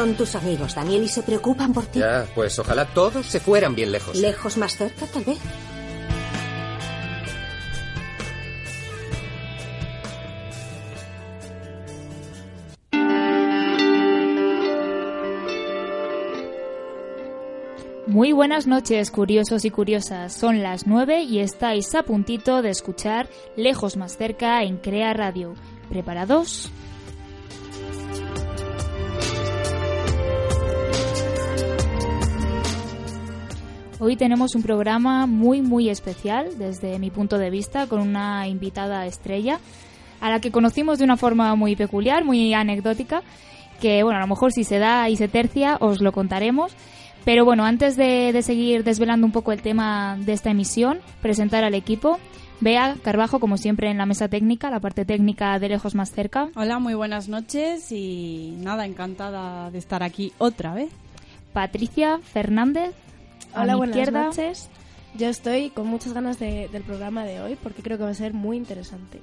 Son tus amigos, Daniel, y se preocupan por ti. Ya, pues ojalá todos se fueran bien lejos. Lejos más cerca, tal vez. Muy buenas noches, curiosos y curiosas. Son las 9 y estáis a puntito de escuchar Lejos más cerca en Crea Radio. ¿Preparados? Hoy tenemos un programa muy muy especial desde mi punto de vista con una invitada estrella a la que conocimos de una forma muy peculiar, muy anecdótica, que bueno, a lo mejor si se da y se tercia os lo contaremos. Pero bueno, antes de, de seguir desvelando un poco el tema de esta emisión, presentar al equipo. Bea Carbajo, como siempre, en la mesa técnica, la parte técnica de lejos más cerca. Hola, muy buenas noches y nada, encantada de estar aquí otra vez. Patricia Fernández, a Hola, mi buenas izquierda. noches. Yo estoy con muchas ganas de- del programa de hoy porque creo que va a ser muy interesante.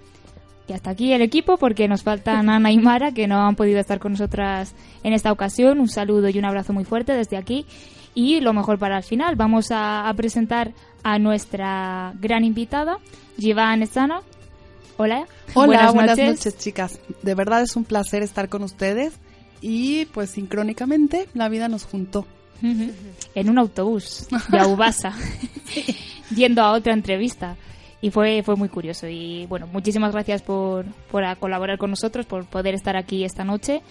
Y hasta aquí el equipo porque nos faltan Ana y Mara que no han podido estar con nosotras en esta ocasión. Un saludo y un abrazo muy fuerte desde aquí. Y lo mejor para el final, vamos a, a presentar a nuestra gran invitada, Jivan Esana. Hola. Hola, buenas, noches. chicas. De verdad es un placer estar con ustedes y pues sincrónicamente la vida nos juntó. En un autobús de Aubasa, yendo a otra entrevista. Y fue, fue muy curioso. Y bueno, muchísimas gracias por, por colaborar con nosotros, por poder estar aquí esta noche.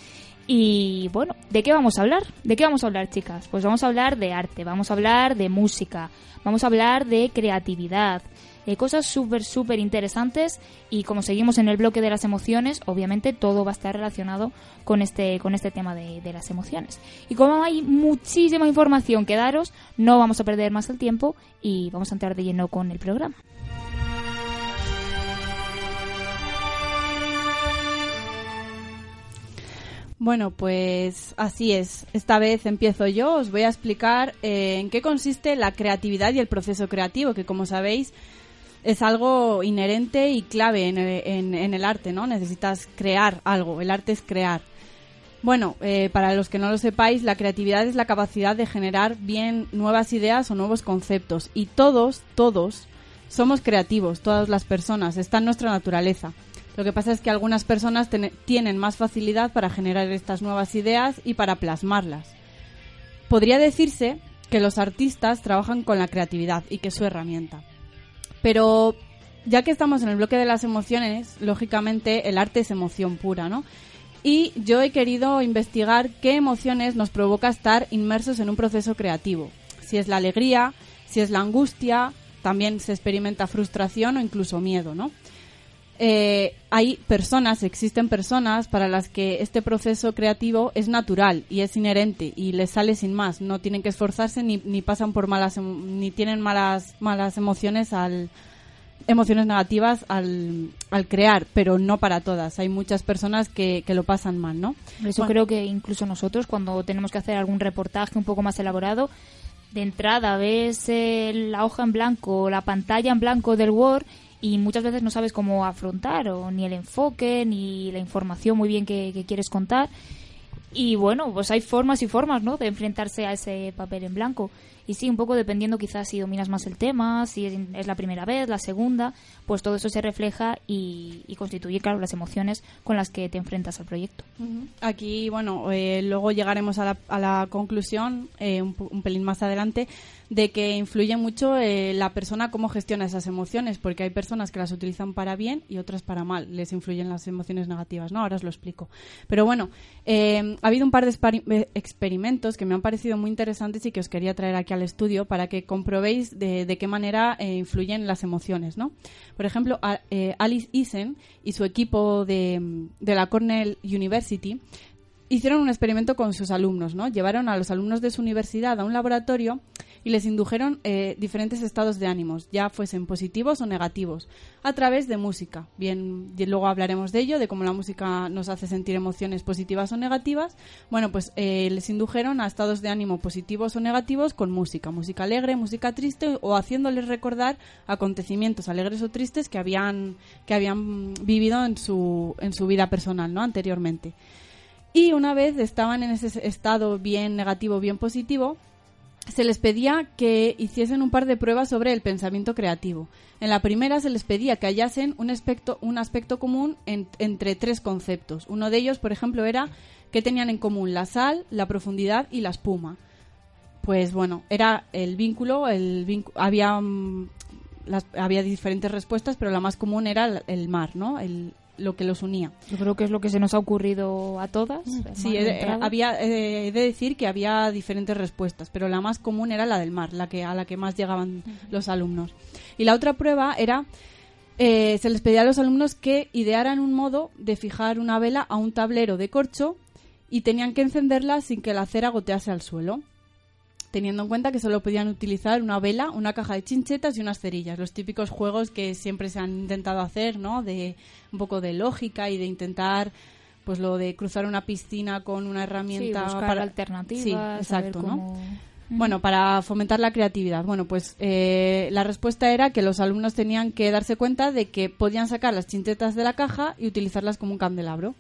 Y bueno, ¿de qué vamos a hablar? ¿De qué vamos a hablar, chicas? Pues vamos a hablar de arte, vamos a hablar de música, vamos a hablar de creatividad, de cosas súper, súper interesantes. Y como seguimos en el bloque de las emociones, obviamente todo va a estar relacionado con este, con este tema de, de las emociones. Y como hay muchísima información que daros, no vamos a perder más el tiempo y vamos a entrar de lleno con el programa. Bueno, pues así es. Esta vez empiezo yo. Os voy a explicar eh, en qué consiste la creatividad y el proceso creativo, que como sabéis es algo inherente y clave en el, arte, ¿no? Necesitas crear algo. El arte es crear. Bueno, eh, para los que no lo sepáis, la creatividad es la capacidad de generar bien nuevas ideas o nuevos conceptos. Y todos, todos, somos creativos, todas las personas. Está en nuestra naturaleza. Lo que pasa es que algunas personas tienen más facilidad para generar estas nuevas ideas y para plasmarlas. Podría decirse que los artistas trabajan con la creatividad y que es su herramienta. Pero ya que estamos en el bloque de las emociones, lógicamente el arte es emoción pura, ¿no? Y yo he querido investigar qué emociones nos provoca estar inmersos en un proceso creativo. Si es la alegría, si es la angustia, también se experimenta frustración o incluso miedo, ¿no? Eh, hay personas, existen personas para las que este proceso creativo es natural y es inherente y les sale sin más. No tienen que esforzarse ni, ni pasan por malas, em- ni tienen malas, malas emociones al, emociones negativas al, al crear, pero no para todas. Hay muchas personas que, que lo pasan mal, ¿no? Por eso Bueno. creo que incluso nosotros, cuando tenemos que hacer algún reportaje un poco más elaborado, de entrada ves eh, la hoja en blanco, la pantalla en blanco del Word y muchas veces no sabes cómo afrontar o ni el enfoque ni la información muy bien que, quieres contar. Y bueno, pues hay formas y formas, ¿no? De enfrentarse a ese papel en blanco. Y sí, un poco dependiendo quizás si dominas más el tema, si es, la primera vez, la segunda, pues todo eso se refleja y, y constituye, claro, las emociones con las que te enfrentas al proyecto. Aquí, bueno, eh, luego llegaremos a la, a la conclusión, eh, un, un pelín más adelante, de que influye mucho eh, la persona cómo gestiona esas emociones, porque hay personas que las utilizan para bien y otras para mal. Les influyen las emociones negativas, ¿no? Ahora os lo explico. Pero bueno, eh, ha habido un par de eh, experimentos que me han parecido muy interesantes y que os quería traer aquí al estudio para que comprobéis de, qué manera influyen las emociones, ¿no? Por ejemplo, a- Alice Eisen y su equipo de, de la Cornell University hicieron un experimento con sus alumnos, ¿no? Llevaron a los alumnos de su universidad a un laboratorio y les indujeron eh, diferentes estados de ánimos, ya fuesen positivos o negativos, a través de música. Bien, y luego hablaremos de ello, de cómo la música nos hace sentir emociones positivas o negativas. Bueno, pues eh, les indujeron a estados de ánimo positivos o negativos con música, música alegre, música triste o haciéndoles recordar acontecimientos alegres o tristes que habían que habían vivido en su en su vida personal, ¿no? Anteriormente. Y una vez estaban en ese estado bien negativo, bien positivo, se les pedía que hiciesen un par de pruebas sobre el pensamiento creativo. En la primera se les pedía que hallasen un aspecto, un aspecto común en- entre tres conceptos. Uno de ellos, por ejemplo, era que tenían en común la sal, la profundidad y la espuma. Pues bueno, era el vínculo, el víncu- había mm, había diferentes respuestas, pero la más común era el, el mar, ¿no? El- lo que los unía. Yo creo que es lo que se nos ha ocurrido a todas. el Sí, entrada. había, eh, he de decir que había diferentes respuestas, pero la más común era la del mar, la que a la que más llegaban los alumnos. Y la otra prueba era eh, se les pedía a los alumnos que idearan un modo de fijar una vela a un tablero de corcho y tenían que encenderla sin que la cera gotease al suelo. Teniendo en cuenta que solo podían utilizar una vela, una caja de chinchetas y unas cerillas, los típicos juegos que siempre se han intentado hacer, ¿no? De un poco de lógica y de intentar pues lo de cruzar una piscina con una Sí, herramienta buscar para alternativas. Sí, exacto, ¿no? Bueno, para fomentar la creatividad. Bueno, pues eh, la respuesta era que los alumnos tenían que darse cuenta de que podían sacar las chinchetas de la caja y utilizarlas como un candelabro.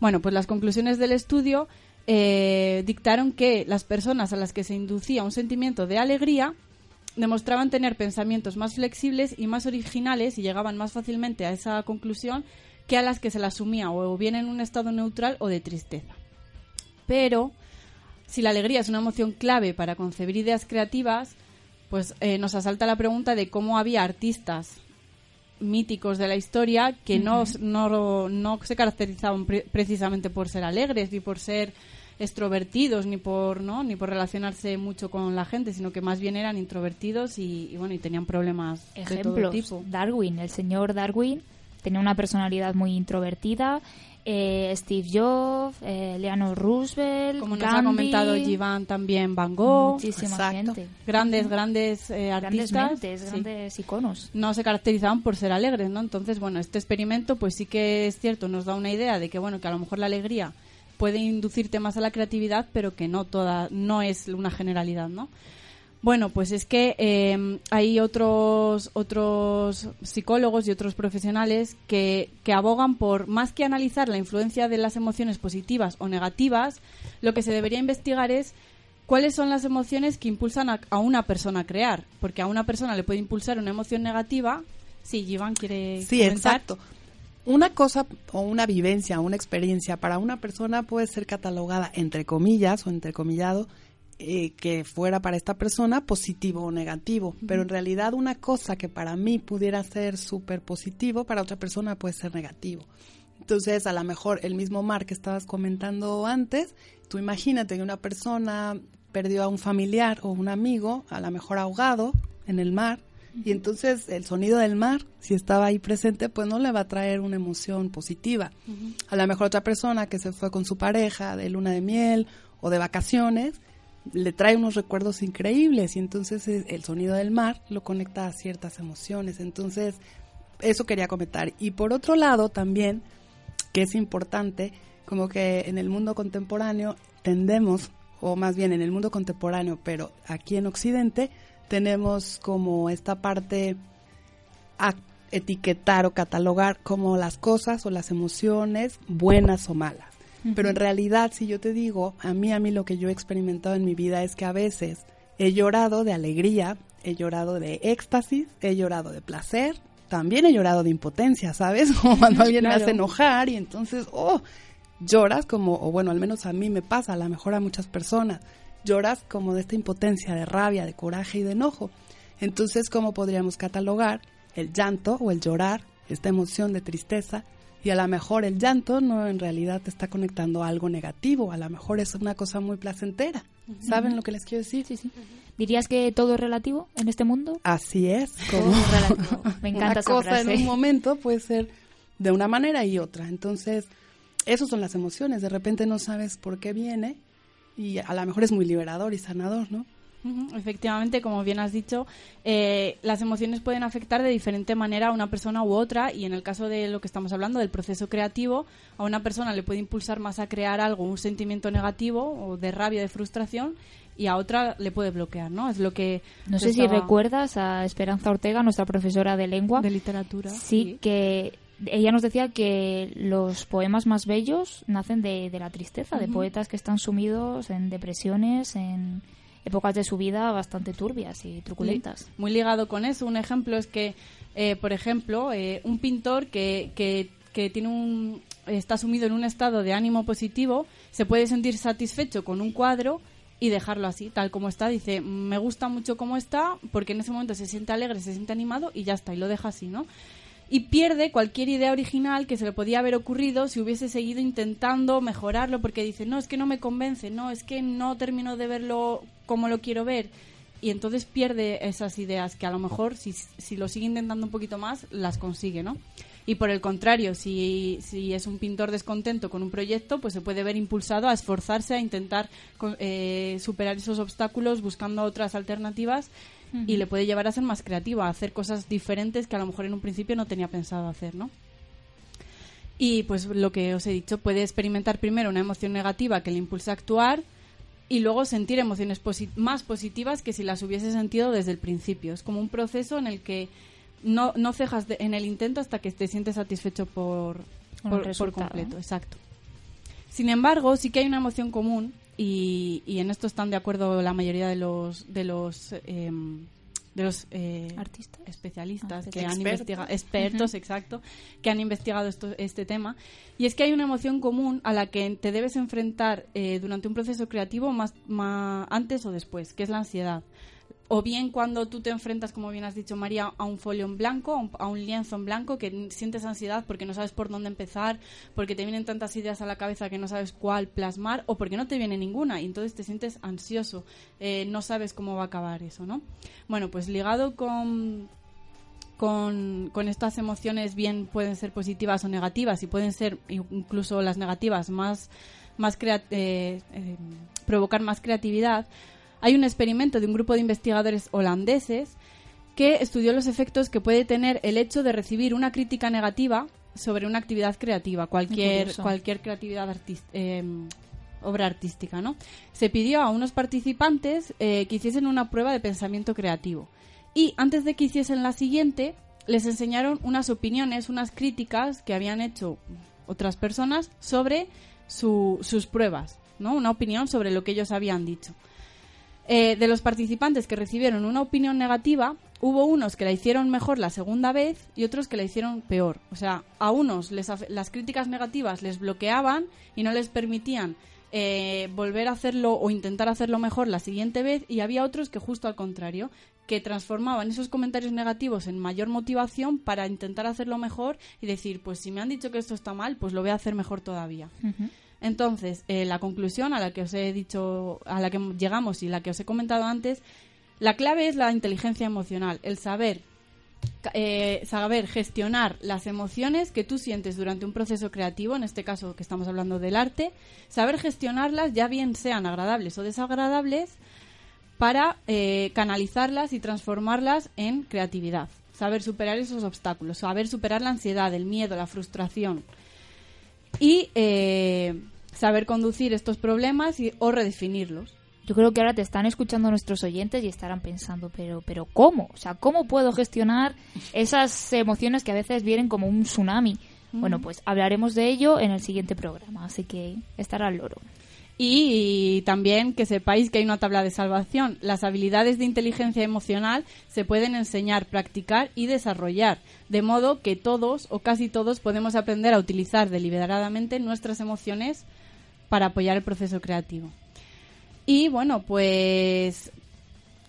Bueno, pues las conclusiones del estudio eh, dictaron que las personas a las que se inducía un sentimiento de alegría demostraban tener pensamientos más flexibles y más originales y llegaban más fácilmente a esa conclusión que a las que se la asumía o bien en un estado neutral o de tristeza. Pero si la alegría es una emoción clave para concebir ideas creativas, pues eh, nos asalta la pregunta de cómo había artistas míticos de la historia que no, no, no se caracterizaban pre- precisamente por ser alegres ni por ser extrovertidos ni por no ni por relacionarse mucho con la gente sino que más bien eran introvertidos y, y, bueno y tenían problemas de todo Ejemplos. tipo Darwin, el señor Darwin, tenía una personalidad muy introvertida. Eh, Steve Jobs, eh, Roosevelt, como nos ha comentado Jivan también Van Gogh muchísima Exacto. gente. grandes grandes eh, Grandes artistas mentes, sí. grandes iconos. no se caracterizaban por ser alegres, ¿no? Entonces, bueno, este experimento, pues sí que es cierto, nos da una idea de que, bueno, que a lo mejor la alegría puede inducirte más a la creatividad, pero que no toda, no es una generalidad, ¿no? Bueno, pues es que eh, hay otros otros psicólogos y otros profesionales que, que abogan por, más que analizar la influencia de las emociones positivas o negativas, lo que se debería investigar es cuáles son las emociones que impulsan a, a una persona a crear. Porque a una persona le puede impulsar una emoción negativa. Sí, Iván quiere Sí, comentar. exacto. Una cosa o una vivencia, una experiencia para una persona puede ser catalogada entre comillas o entrecomillado eh, que fuera para esta persona positivo o negativo, pero en realidad una cosa que para mí pudiera ser súper positivo, para otra persona puede ser negativo. Entonces, a lo mejor el mismo mar que estabas comentando antes, tú imagínate que una persona perdió a un familiar o un amigo, a lo mejor ahogado en el mar, y entonces el sonido del mar, si estaba ahí presente, pues no le va a traer una emoción positiva. A lo mejor otra persona que se fue con su pareja de luna de miel o de vacaciones, le trae unos recuerdos increíbles y entonces el sonido del mar lo conecta a ciertas emociones. Entonces, eso quería comentar. Y por otro lado, también, que es importante, como que en el mundo contemporáneo tendemos, o más bien en el mundo contemporáneo, pero aquí en Occidente, tenemos como esta parte a etiquetar o catalogar como las cosas o las emociones buenas o malas. Pero en realidad, si yo te digo, a mí, a mí lo que yo he experimentado en mi vida es que a veces he llorado de alegría, he llorado de éxtasis, he llorado de placer, también he llorado de impotencia, ¿sabes? Como cuando alguien me hace enojar y entonces, oh, lloras como, o bueno, al menos a mí me pasa, a lo mejor a muchas personas, lloras como de esta impotencia, de rabia, de coraje y de enojo. Entonces, ¿cómo podríamos catalogar el llanto o el llorar, esta emoción de tristeza? Y a lo mejor el llanto no en realidad te está conectando a algo negativo, a lo mejor es una cosa muy placentera. ¿Saben lo que les quiero decir? Sí, sí. ¿Dirías que todo es relativo en este mundo? Así es, como. Me encanta una esa cosa frase. en un momento puede ser de una manera y otra. Entonces, esas son las emociones. De repente no sabes por qué viene y a lo mejor es muy liberador y sanador, ¿no? Efectivamente, como bien has dicho, eh, las emociones pueden afectar de diferente manera a una persona u otra y en el caso de lo que estamos hablando del proceso creativo, a una persona le puede impulsar más a crear algo, un sentimiento negativo o de rabia, de frustración y a otra le puede bloquear, ¿no? Es lo que No sé si recuerdas a Esperanza Ortega, nuestra profesora de lengua. de literatura. Sí, que ella nos decía que los poemas más bellos nacen de, de la tristeza, de poetas que están sumidos en depresiones, en épocas de su vida bastante turbias y truculentas. Muy ligado con eso, un ejemplo es que, eh, por ejemplo, eh, un pintor que, que, que tiene un, está sumido en un estado de ánimo positivo se puede sentir satisfecho con un cuadro y dejarlo así, tal como está. Dice, me gusta mucho cómo está, porque en ese momento se siente alegre, se siente animado y ya está, y lo deja así, ¿no? Y pierde cualquier idea original que se le podía haber ocurrido si hubiese seguido intentando mejorarlo, porque dice, no, es que no me convence, no, es que no termino de verlo como lo quiero ver. Y entonces pierde esas ideas que a lo mejor, si, si lo sigue intentando un poquito más, las consigue, ¿no? Y por el contrario, si, si es un pintor descontento con un proyecto, pues se puede ver impulsado a esforzarse, a intentar eh, superar esos obstáculos buscando otras alternativas y le puede llevar a ser más creativo, a hacer cosas diferentes que a lo mejor en un principio no tenía pensado hacer, ¿no? Y pues lo que os he dicho, puede experimentar primero una emoción negativa que le impulsa a actuar y luego sentir emociones más positivas que si las hubiese sentido desde el principio. Es como un proceso en el que no, no cejas de- en el intento hasta que te sientes satisfecho por, por, por completo. Exacto. Sin embargo, sí que hay una emoción común y, y en esto están de acuerdo la mayoría de los de los em, de los eh, ¿Artistas? especialistas Ah, que han expertos. investigado expertos exacto que han investigado esto- este tema y es que hay una emoción común a la que te debes enfrentar eh, durante un proceso creativo más, más antes o después que es la ansiedad o bien cuando tú te enfrentas, como bien has dicho María, a un folio en blanco, a un, lienzo en blanco, que sientes ansiedad porque no sabes por dónde empezar, porque te vienen tantas ideas a la cabeza que no sabes cuál plasmar, o porque no te viene ninguna y entonces te sientes ansioso, eh, no sabes cómo va a acabar eso, ¿no? Bueno, pues ligado con, con, con estas emociones bien pueden ser positivas o negativas y pueden ser incluso las negativas más, más eh, eh, provocar más creatividad. Hay un experimento de un grupo de investigadores holandeses que estudió los efectos que puede tener el hecho de recibir una crítica negativa sobre una actividad creativa, cualquier, cualquier creatividad artis- eh, obra artística, ¿no? Se pidió a unos participantes eh, que hiciesen una prueba de pensamiento creativo. Y antes de que hiciesen la siguiente, les enseñaron unas opiniones, unas críticas que habían hecho otras personas sobre su- sus pruebas, ¿no? Una opinión sobre lo que ellos habían dicho. Eh, de los participantes que recibieron una opinión negativa, hubo unos que la hicieron mejor la segunda vez y otros que la hicieron peor. O sea, a unos les las críticas negativas les bloqueaban y no les permitían eh, volver a hacerlo o intentar hacerlo mejor la siguiente vez y había otros que justo al contrario, que transformaban esos comentarios negativos en mayor motivación para intentar hacerlo mejor y decir, pues si me han dicho que esto está mal, pues lo voy a hacer mejor todavía. Entonces, eh, la conclusión a la que os he dicho, a la que llegamos y la que os he comentado antes, la clave es la inteligencia emocional, el saber, eh, saber gestionar las emociones que tú sientes durante un proceso creativo, en este caso que estamos hablando del arte, saber gestionarlas, ya bien sean agradables o desagradables, para eh, canalizarlas y transformarlas en creatividad. Saber superar esos obstáculos, saber superar la ansiedad, el miedo, la frustración y eh, saber conducir estos problemas y, o redefinirlos. Yo creo que ahora te están escuchando nuestros oyentes y estarán pensando, pero, pero ¿cómo? O sea, ¿cómo puedo gestionar esas emociones que a veces vienen como un tsunami? Bueno, pues hablaremos de ello en el siguiente programa, así que estará al loro. Y, también que sepáis que hay una tabla de salvación. Las habilidades de inteligencia emocional se pueden enseñar, practicar y desarrollar, de modo que todos o casi todos podemos aprender a utilizar deliberadamente nuestras emociones para apoyar el proceso creativo. Y bueno, pues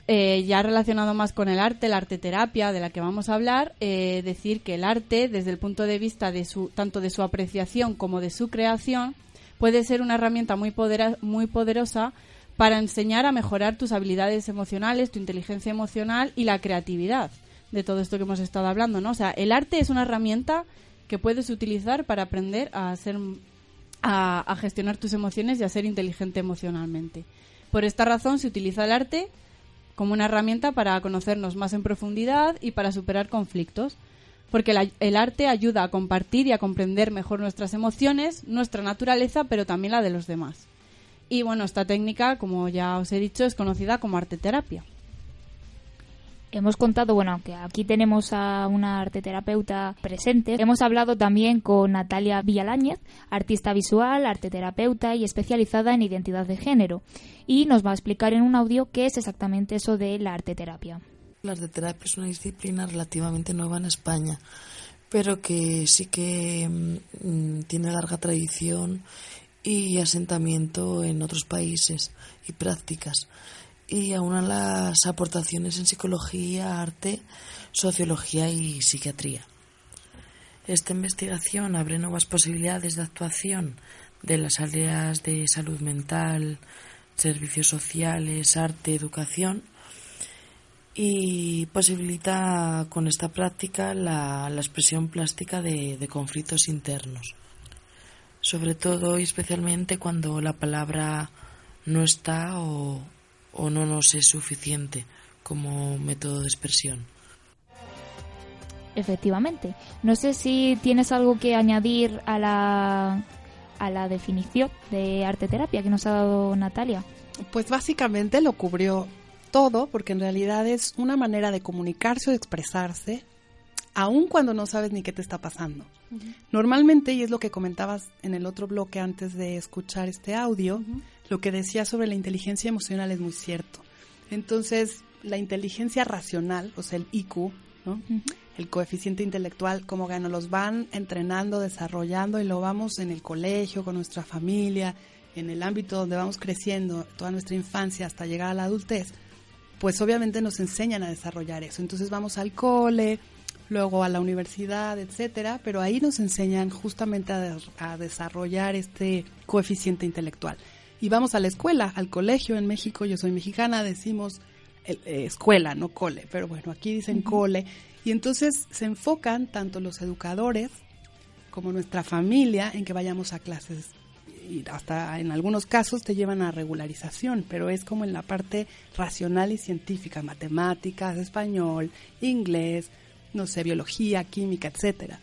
eh, ya relacionado más con el arte, la arte terapia de la que vamos a hablar, eh, decir que el arte, desde el punto de vista de su, tanto de su apreciación como de su creación, puede ser una herramienta muy, podera- muy poderosa para enseñar a mejorar tus habilidades emocionales, tu inteligencia emocional y la creatividad de todo esto que hemos estado hablando, ¿no? O sea, el arte es una herramienta que puedes utilizar para aprender a ser a, gestionar tus emociones y a ser inteligente emocionalmente. Por esta razón se utiliza el arte como una herramienta para conocernos más en profundidad y para superar conflictos, porque el arte ayuda a compartir y a comprender mejor nuestras emociones, nuestra naturaleza, pero también la de los demás. Y bueno, esta técnica, como ya os he dicho, es conocida como arte terapia. Hemos contado, bueno, aunque aquí tenemos a una arteterapeuta presente, hemos hablado también con Natalia Villaláñez, artista visual, arteterapeuta y especializada en identidad de género, y nos va a explicar en un audio qué es exactamente eso de la arteterapia. La arteterapia es una disciplina relativamente nueva en España, pero que sí que mm, tiene larga tradición y asentamiento en otros países y prácticas y aúna las aportaciones en psicología, arte, sociología y psiquiatría. Esta investigación abre nuevas posibilidades de actuación de las áreas de salud mental, servicios sociales, arte, educación y posibilita con esta práctica la, expresión plástica de, de conflictos internos, sobre todo y especialmente cuando la palabra no está o, o no nos es suficiente como método de expresión. Efectivamente. No sé si tienes algo que añadir a la, a la definición de arte terapia que nos ha dado Natalia. Pues básicamente lo cubrió todo, porque en realidad es una manera de comunicarse o de expresarse, aun cuando no sabes ni qué te está pasando. Normalmente, y es lo que comentabas en el otro bloque antes de escuchar este audio, lo que decía sobre la inteligencia emocional es muy cierto. Entonces, la inteligencia racional, o sea, el IQ, el coeficiente intelectual, como que nos los van entrenando, desarrollando y lo vamos en el colegio, con nuestra familia, en el ámbito donde vamos creciendo, toda nuestra infancia hasta llegar a la adultez, pues obviamente nos enseñan a desarrollar eso. Entonces vamos al cole, luego a la universidad, etcétera, pero ahí nos enseñan justamente a desarrollar este coeficiente intelectual y vamos a la escuela, al colegio en México, yo soy mexicana, decimos eh, escuela, no cole, pero bueno, aquí dicen cole, y entonces se enfocan tanto los educadores como nuestra familia en que vayamos a clases. Y hasta en algunos casos te llevan a regularización, pero es como en la parte racional y científica, matemáticas, español, inglés, no sé, biología, química, etcétera.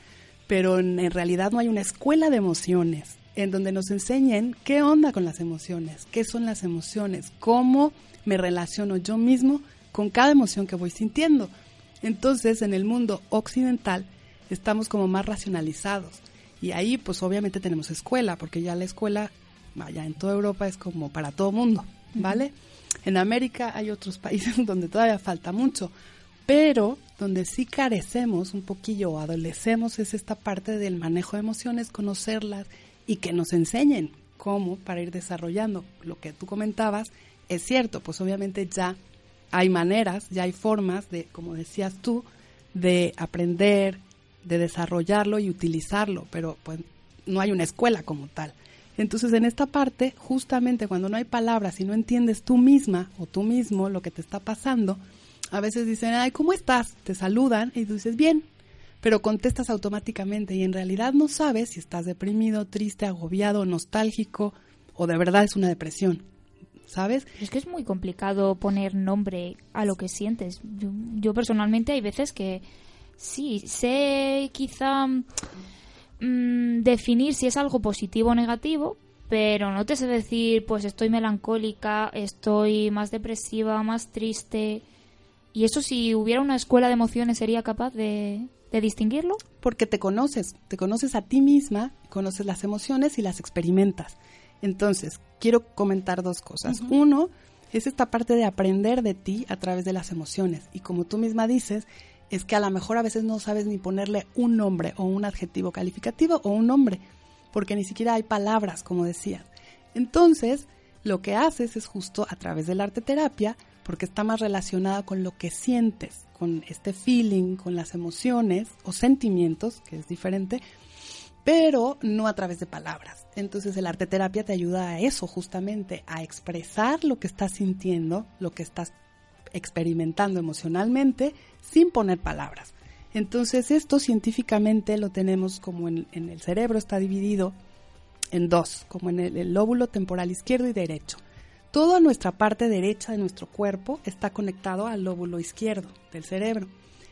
Pero en realidad no hay una escuela de emociones en donde nos enseñen qué onda con las emociones, qué son las emociones, cómo me relaciono yo mismo con cada emoción que voy sintiendo. Entonces, en el mundo occidental estamos como más racionalizados y ahí pues obviamente tenemos escuela, porque ya la escuela, vaya, en toda Europa es como para todo mundo, ¿vale? En América hay otros países donde todavía falta mucho, pero donde sí carecemos un poquillo o adolecemos es esta parte del manejo de emociones, conocerlas y que nos enseñen cómo para ir desarrollando lo que tú comentabas. Es cierto, pues obviamente ya hay maneras, ya hay formas de, como decías tú, de aprender, de desarrollarlo y utilizarlo, pero pues no hay una escuela como tal. Entonces, en esta parte, justamente cuando no hay palabras y no entiendes tú misma o tú mismo lo que te está pasando, a veces dicen, ay, ¿cómo estás? Te saludan y tú dices, bien, pero contestas automáticamente y en realidad no sabes si estás deprimido, triste, agobiado, nostálgico o de verdad es una depresión. ¿Sabes? Es que es muy complicado poner nombre a lo que sientes. Yo, personalmente hay veces que sí, sé quizá mm, definir si es algo positivo o negativo, pero no te sé decir, pues estoy melancólica, estoy más depresiva, más triste. Y eso si hubiera una escuela de emociones sería capaz de, de distinguirlo? Porque te conoces, te conoces a ti misma, conoces las emociones y las experimentas. Entonces, quiero comentar dos cosas. Uno, es esta parte de aprender de ti a través de las emociones. Y como tú misma dices, es que a lo mejor a veces no sabes ni ponerle un nombre o un adjetivo calificativo o un nombre, porque ni siquiera hay palabras, como decías. Entonces, lo que haces es justo a través del arte terapia, porque está más relacionada con lo que sientes, con este feeling, con las emociones o sentimientos, que es diferente, pero no a través de palabras. Entonces el arte terapia te ayuda a eso, justamente, a expresar lo que estás sintiendo, lo que estás experimentando emocionalmente, sin poner palabras. Entonces esto científicamente lo tenemos como en, el cerebro, está dividido en dos, como en el lóbulo temporal izquierdo y derecho. Toda nuestra parte derecha de nuestro cuerpo está conectado al lóbulo izquierdo del cerebro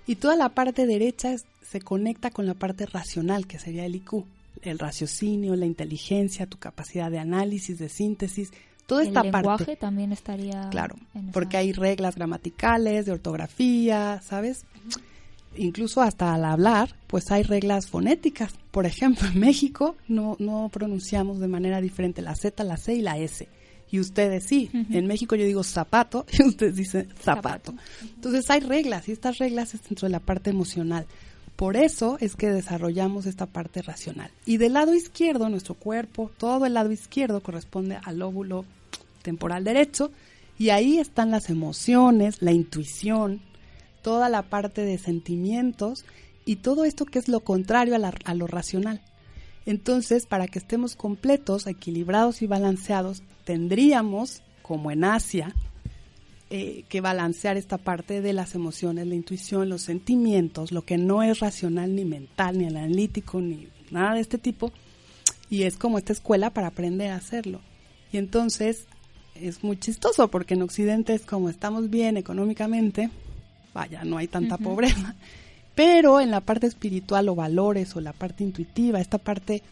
y toda la parte derecha se conecta con la parte racional, que sería el IQ, el raciocinio, la inteligencia, tu capacidad de análisis, de síntesis, Toda el esta lenguaje parte. también estaría. Claro, en esa- porque hay reglas gramaticales, de ortografía, ¿sabes? Incluso hasta al hablar, pues hay reglas fonéticas. Por ejemplo, en México no, no pronunciamos de manera diferente la Z, la C y la S. Y ustedes sí. En México yo digo zapato y ustedes dicen zapato. Entonces hay reglas y estas reglas es dentro de la parte emocional. Por eso es que desarrollamos esta parte racional. Y del lado izquierdo, nuestro cuerpo, todo el lado izquierdo corresponde al lóbulo temporal derecho y ahí están las emociones, la intuición, toda la parte de sentimientos y todo esto que es lo contrario a, la- a lo racional. Entonces, para que estemos completos, equilibrados y balanceados, tendríamos, como en Asia, eh, que balancear esta parte de las emociones, la intuición, los sentimientos, lo que no es racional ni mental, ni analítico, ni nada de este tipo. Y es como esta escuela para aprender a hacerlo. Y entonces es muy chistoso porque en Occidente es como estamos bien económicamente, vaya, no hay tanta pobreza. Pero en la parte espiritual o valores o la parte intuitiva, esta parte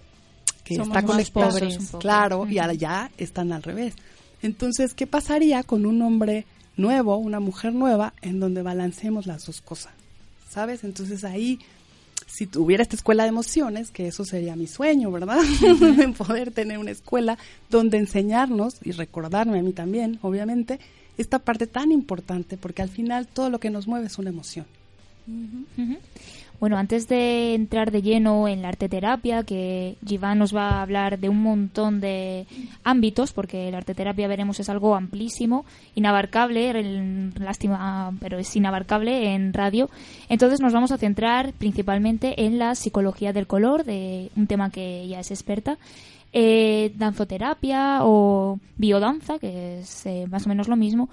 que Somos está conectada, claro, y Ujú. allá están al revés. Entonces, ¿qué pasaría con un hombre nuevo, una mujer nueva, en donde balanceemos las dos cosas? ¿Sabes? Entonces ahí, si tuviera esta escuela de emociones, que eso sería mi sueño, ¿verdad? en poder tener una escuela donde enseñarnos y recordarme a mí también, obviamente, esta parte tan importante, porque al final todo lo que nos mueve es una emoción. Bueno, antes de entrar de lleno en la arteterapia, que Jivan nos va a hablar de un montón de ámbitos, porque la arteterapia veremos es algo amplísimo, inabarcable, lástima, pero es inabarcable en radio. Entonces nos vamos a centrar principalmente en la psicología del color, de un tema que ella es experta. eh, danzoterapia o biodanza, que es eh, más o menos lo mismo.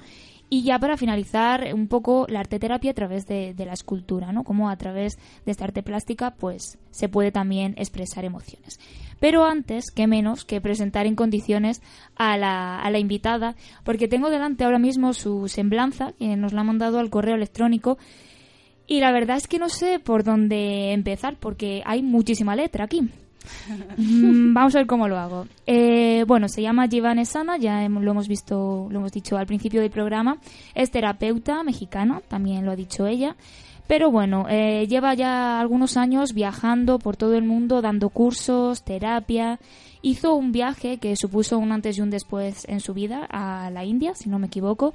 Y ya para finalizar, un poco la arteterapia a través de, de la escultura, ¿no? Como a través de esta arte plástica, pues se puede también expresar emociones. Pero antes, qué menos que presentar en condiciones a la, a la invitada, porque tengo delante ahora mismo su semblanza, que nos la ha mandado al correo electrónico, y la verdad es que no sé por dónde empezar, porque hay muchísima letra aquí. Mm, Vamos a ver cómo lo hago. Eh, bueno, se llama Giovanni Sana, ya lo hemos visto, lo hemos dicho al principio del programa. Es terapeuta mexicana, también lo ha dicho ella. Pero bueno, eh, lleva ya algunos años viajando por todo el mundo, dando cursos, terapia. Hizo un viaje que supuso un antes y un después en su vida a la India, si no me equivoco.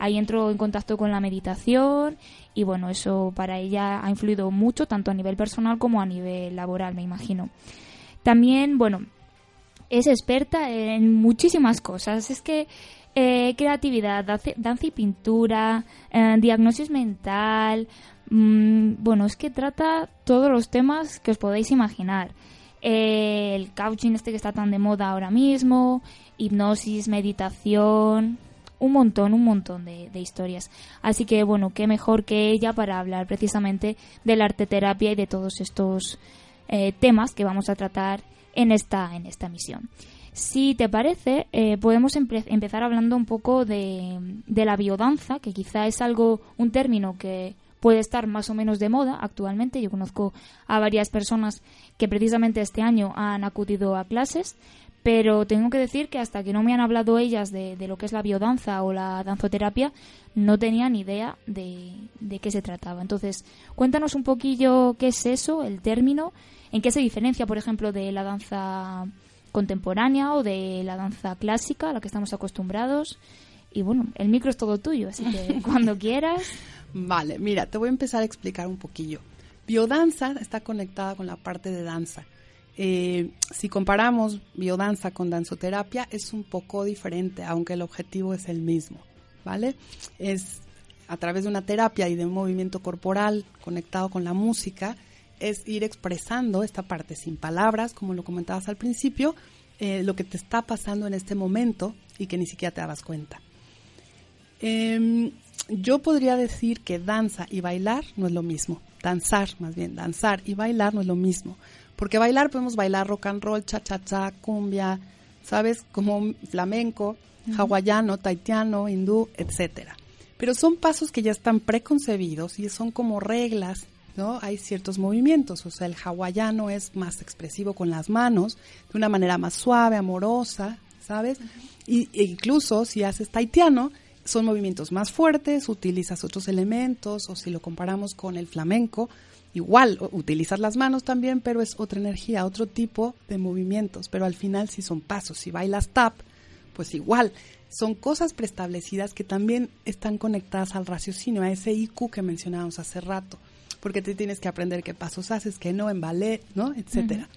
Ahí entró en contacto con la meditación y bueno, eso para ella ha influido mucho, tanto a nivel personal como a nivel laboral, me imagino. También, bueno, es experta en muchísimas cosas. Es que eh, creatividad, danza y pintura, eh, diagnosis mental, mm, bueno, es que trata todos los temas que os podéis imaginar. Eh, el coaching este que está tan de moda ahora mismo, hipnosis, meditación, un montón, un montón de, de historias. Así que bueno, qué mejor que ella para hablar precisamente de la arteterapia y de todos estos eh, temas que vamos a tratar en esta, en esta misión. Si te parece, eh, podemos empe- empezar hablando un poco de, de la biodanza, que quizá es algo, un término que puede estar más o menos de moda actualmente. Yo conozco a varias personas que precisamente este año han acudido a clases, pero tengo que decir que hasta que no me han hablado ellas de, de lo que es la biodanza o la danzoterapia, no tenía ni idea de, de qué se trataba. Entonces, cuéntanos un poquillo qué es eso, el término, en qué se diferencia, por ejemplo, de la danza contemporánea o de la danza clásica a la que estamos acostumbrados. Y bueno, el micro es todo tuyo, así que cuando quieras. Vale, mira, te voy a empezar a explicar un poquillo. Biodanza está conectada con la parte de danza. Eh, si comparamos biodanza con danzoterapia, es un poco diferente, aunque el objetivo es el mismo, ¿vale? Es a través de una terapia y de un movimiento corporal conectado con la música, es ir expresando esta parte sin palabras, como lo comentabas al principio, eh, lo que te está pasando en este momento y que ni siquiera te dabas cuenta. Em, yo podría decir que danza y bailar no es lo mismo. Danzar, más bien, danzar y bailar no es lo mismo. Porque bailar podemos bailar rock and roll, cha-cha-cha, cumbia, ¿sabes? Como flamenco, hawaiano, taitiano, hindú, etcétera. Pero son pasos que ya están preconcebidos y son como reglas, ¿no? Hay ciertos movimientos, o sea, el hawaiano es más expresivo con las manos, de una manera más suave, amorosa, ¿sabes? Y, e incluso si haces taitiano, son movimientos más fuertes, utilizas otros elementos, o si lo comparamos con el flamenco, igual, utilizas las manos también, pero es otra energía, otro tipo de movimientos, pero al final si son pasos, si bailas tap, pues igual, son cosas preestablecidas que también están conectadas al raciocinio, a ese IQ que mencionábamos hace rato, porque te tienes que aprender qué pasos haces, qué no en ballet, ¿no? etcétera.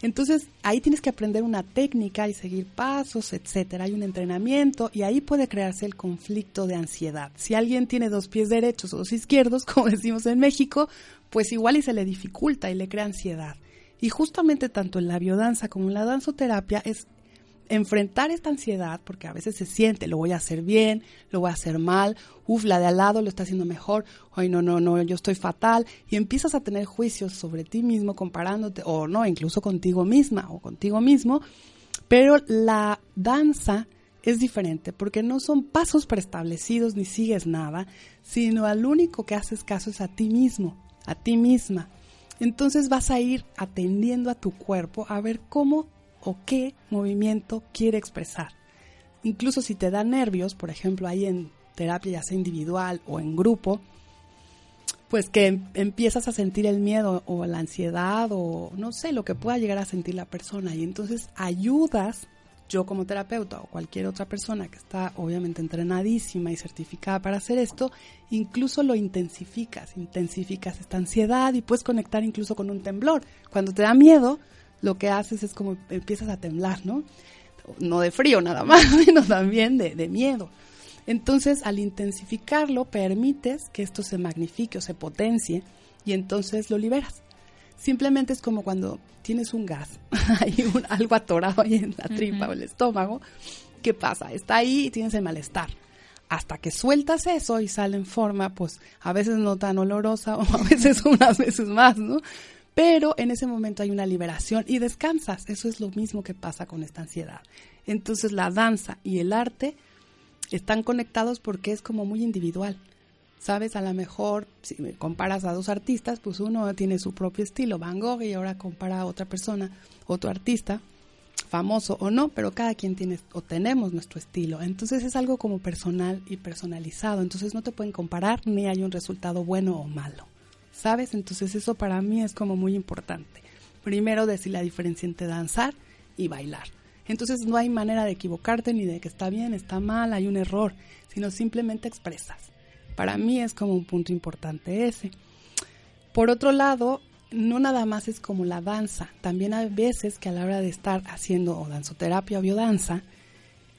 Entonces, ahí tienes que aprender una técnica y seguir pasos, etcétera. Hay un entrenamiento y ahí puede crearse el conflicto de ansiedad. Si alguien tiene dos pies derechos o dos izquierdos, como decimos en México, pues igual y se le dificulta y le crea ansiedad. Y justamente tanto en la biodanza como en la danzoterapia es enfrentar esta ansiedad, porque a veces se siente, lo voy a hacer bien, lo voy a hacer mal, uff, la de al lado lo está haciendo mejor, ay, no, no, no, yo estoy fatal, y empiezas a tener juicios sobre ti mismo comparándote, o no, incluso contigo misma o contigo mismo, pero la danza es diferente, porque no son pasos preestablecidos ni sigues nada, sino al único que haces caso es a ti mismo, a ti misma. Entonces vas a ir atendiendo a tu cuerpo a ver cómo o qué movimiento quiere expresar. Incluso si te da nervios, por ejemplo, ahí en terapia ya sea individual o en grupo, pues que em, empiezas a sentir el miedo o la ansiedad o no sé, lo que pueda llegar a sentir la persona y entonces ayudas, yo como terapeuta o cualquier otra persona que está obviamente entrenadísima y certificada para hacer esto, incluso lo intensificas, intensificas esta ansiedad y puedes conectar incluso con un temblor. Cuando te da miedo, lo que haces es como empiezas a temblar, ¿no? No de frío nada más, sino también de, de miedo. Entonces, al intensificarlo, permites que esto se magnifique o se potencie y entonces lo liberas. Simplemente es como cuando tienes un gas, hay un, algo atorado ahí en la tripa o el estómago. ¿Qué pasa? Está ahí y tienes el malestar. Hasta que sueltas eso y sale en forma, pues a veces no tan olorosa o a veces unas veces más, ¿no? Pero en ese momento hay una liberación y descansas. Eso es lo mismo que pasa con esta ansiedad. Entonces la danza y el arte están conectados porque es como muy individual. Sabes, a lo mejor si comparas a dos artistas, pues uno tiene su propio estilo, Van Gogh, y ahora compara a otra persona, otro artista, famoso o no, pero cada quien tiene o tenemos nuestro estilo. Entonces es algo como personal y personalizado. Entonces no te pueden comparar ni hay un resultado bueno o malo. Entonces eso para mí es como muy importante. Primero decir la diferencia entre danzar y bailar. Entonces no hay manera de equivocarte ni de que está bien, está mal, hay un error, sino simplemente expresas. Para mí es como un punto importante ese. Por otro lado, no nada más es como la danza, también hay veces que a la hora de estar haciendo o danzoterapia o biodanza,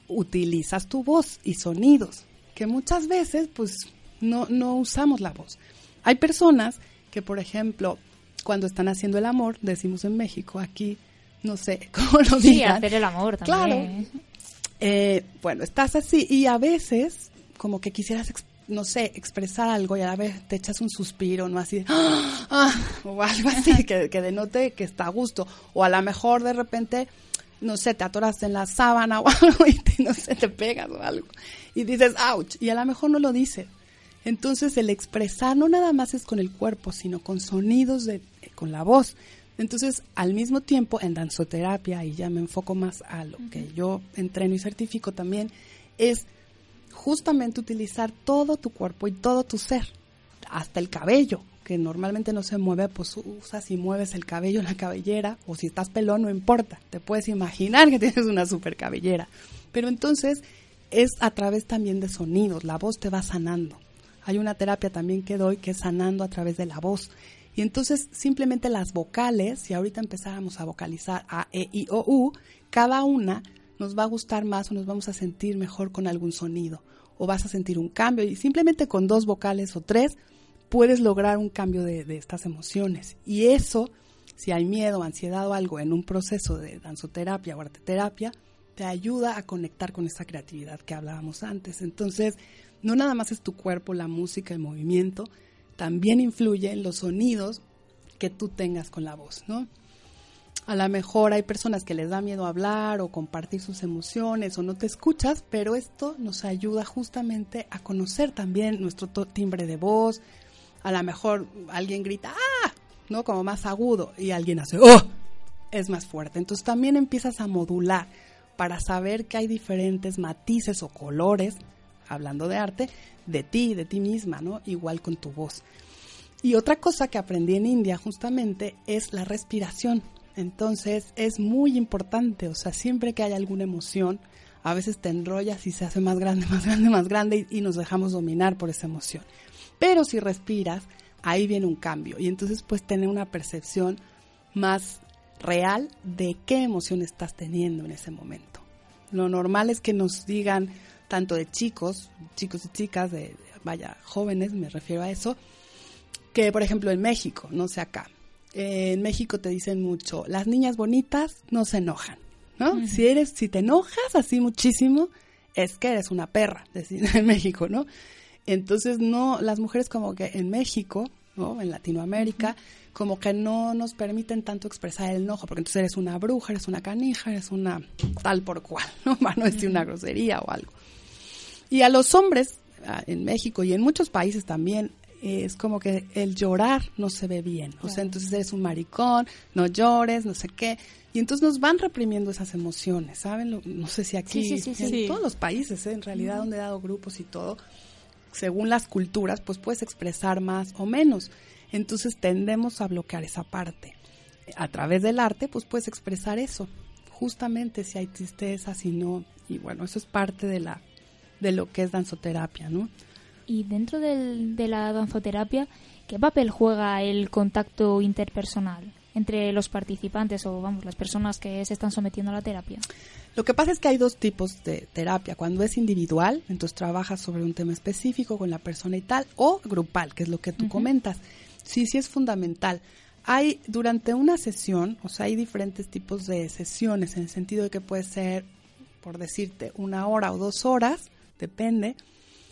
utilizas tu voz y sonidos, que muchas veces pues no, no usamos la voz. Hay personas que, por ejemplo, cuando están haciendo el amor, decimos en México, aquí, no sé cómo lo digan. Sí, hacer el amor también. Claro. Eh, bueno, estás así y a veces como que quisieras, no sé, expresar algo y a la vez te echas un suspiro, ¿no? Así, ¡Ah! o algo así que, que denote que está a gusto. O a lo mejor de repente no sé, te atoras en la sábana o algo y no sé, te pegas o algo. Y dices, ouch, y a lo mejor no lo dices. Entonces el expresar no nada más es con el cuerpo, sino con sonidos de, con la voz. Entonces, al mismo tiempo, en danzoterapia, y ya me enfoco más a lo que yo entreno y certifico también, es justamente utilizar todo tu cuerpo y todo tu ser, hasta el cabello, que normalmente no se mueve, pues usas y mueves el cabello en la cabellera, o si estás pelón, no importa, te puedes imaginar que tienes una super cabellera. Pero entonces es a través también de sonidos, la voz te va sanando. Hay una terapia también que doy que es sanando a través de la voz. Y entonces simplemente las vocales, si ahorita empezáramos a vocalizar A, E, I, O, U, cada una nos va a gustar más o nos vamos a sentir mejor con algún sonido. O vas a sentir un cambio y simplemente con dos vocales o tres puedes lograr un cambio de, estas emociones. Y eso, si hay miedo, ansiedad o algo en un proceso de danzoterapia o arteterapia, te ayuda a conectar con esa creatividad que hablábamos antes. Entonces, no nada más es tu cuerpo, la música, el movimiento, también influye en los sonidos que tú tengas con la voz, ¿no? A lo mejor hay personas que les da miedo hablar o compartir sus emociones o no te escuchas, pero esto nos ayuda justamente a conocer también nuestro timbre de voz. A lo mejor alguien grita, ¡ah! ¿No? Como más agudo y alguien hace, ¡oh! Es más fuerte. Entonces también empiezas a modular para saber que hay diferentes matices o colores, hablando de arte, de ti, de ti misma, ¿no? Igual con tu voz. Y otra cosa que aprendí en India justamente es la respiración. Entonces es muy importante, o sea, siempre que hay alguna emoción, a veces te enrollas y se hace más grande, más grande, más grande y, nos dejamos dominar por esa emoción. Pero si respiras, ahí viene un cambio y entonces puedes tener una percepción más real de qué emoción estás teniendo en ese momento. Lo normal es que nos digan, tanto de chicos, chicos y chicas, de, vaya, jóvenes, me refiero a eso, que por ejemplo en México, no sé acá, eh, en México te dicen mucho, las niñas bonitas no se enojan, ¿no? Si eres, si te enojas así muchísimo, es que eres una perra, decir en México, ¿no? Entonces no, las mujeres como que en México, ¿no? En Latinoamérica, como que no nos permiten tanto expresar el enojo, porque entonces eres una bruja, eres una canija, eres una tal por cual, ¿no? Para no decir una grosería o algo. Y a los hombres, ah, en México y en muchos países también, es como que el llorar no se ve bien. O sea, entonces eres un maricón, no llores, no sé qué. Y entonces nos van reprimiendo esas emociones, ¿saben? Lo- No sé si aquí, Sí, sí, sí, en todos los países, ¿eh? en realidad, donde he dado grupos y todo, según las culturas, pues puedes expresar más o menos. Entonces tendemos a bloquear esa parte. A través del arte, pues puedes expresar eso. Justamente si hay tristeza, si no. Y bueno, eso es parte de la de lo que es danzoterapia, ¿no? Y dentro del- de la danzoterapia, ¿qué papel juega el contacto interpersonal entre los participantes o, vamos, las personas que se están sometiendo a la terapia? Lo que pasa es que hay dos tipos de terapia. Cuando es individual, entonces trabajas sobre un tema específico con la persona y tal, o grupal, que es lo que tú comentas. Sí, sí es fundamental. Hay durante una sesión, o sea, hay diferentes tipos de sesiones en el sentido de que puede ser, por decirte, una hora o dos horas, depende.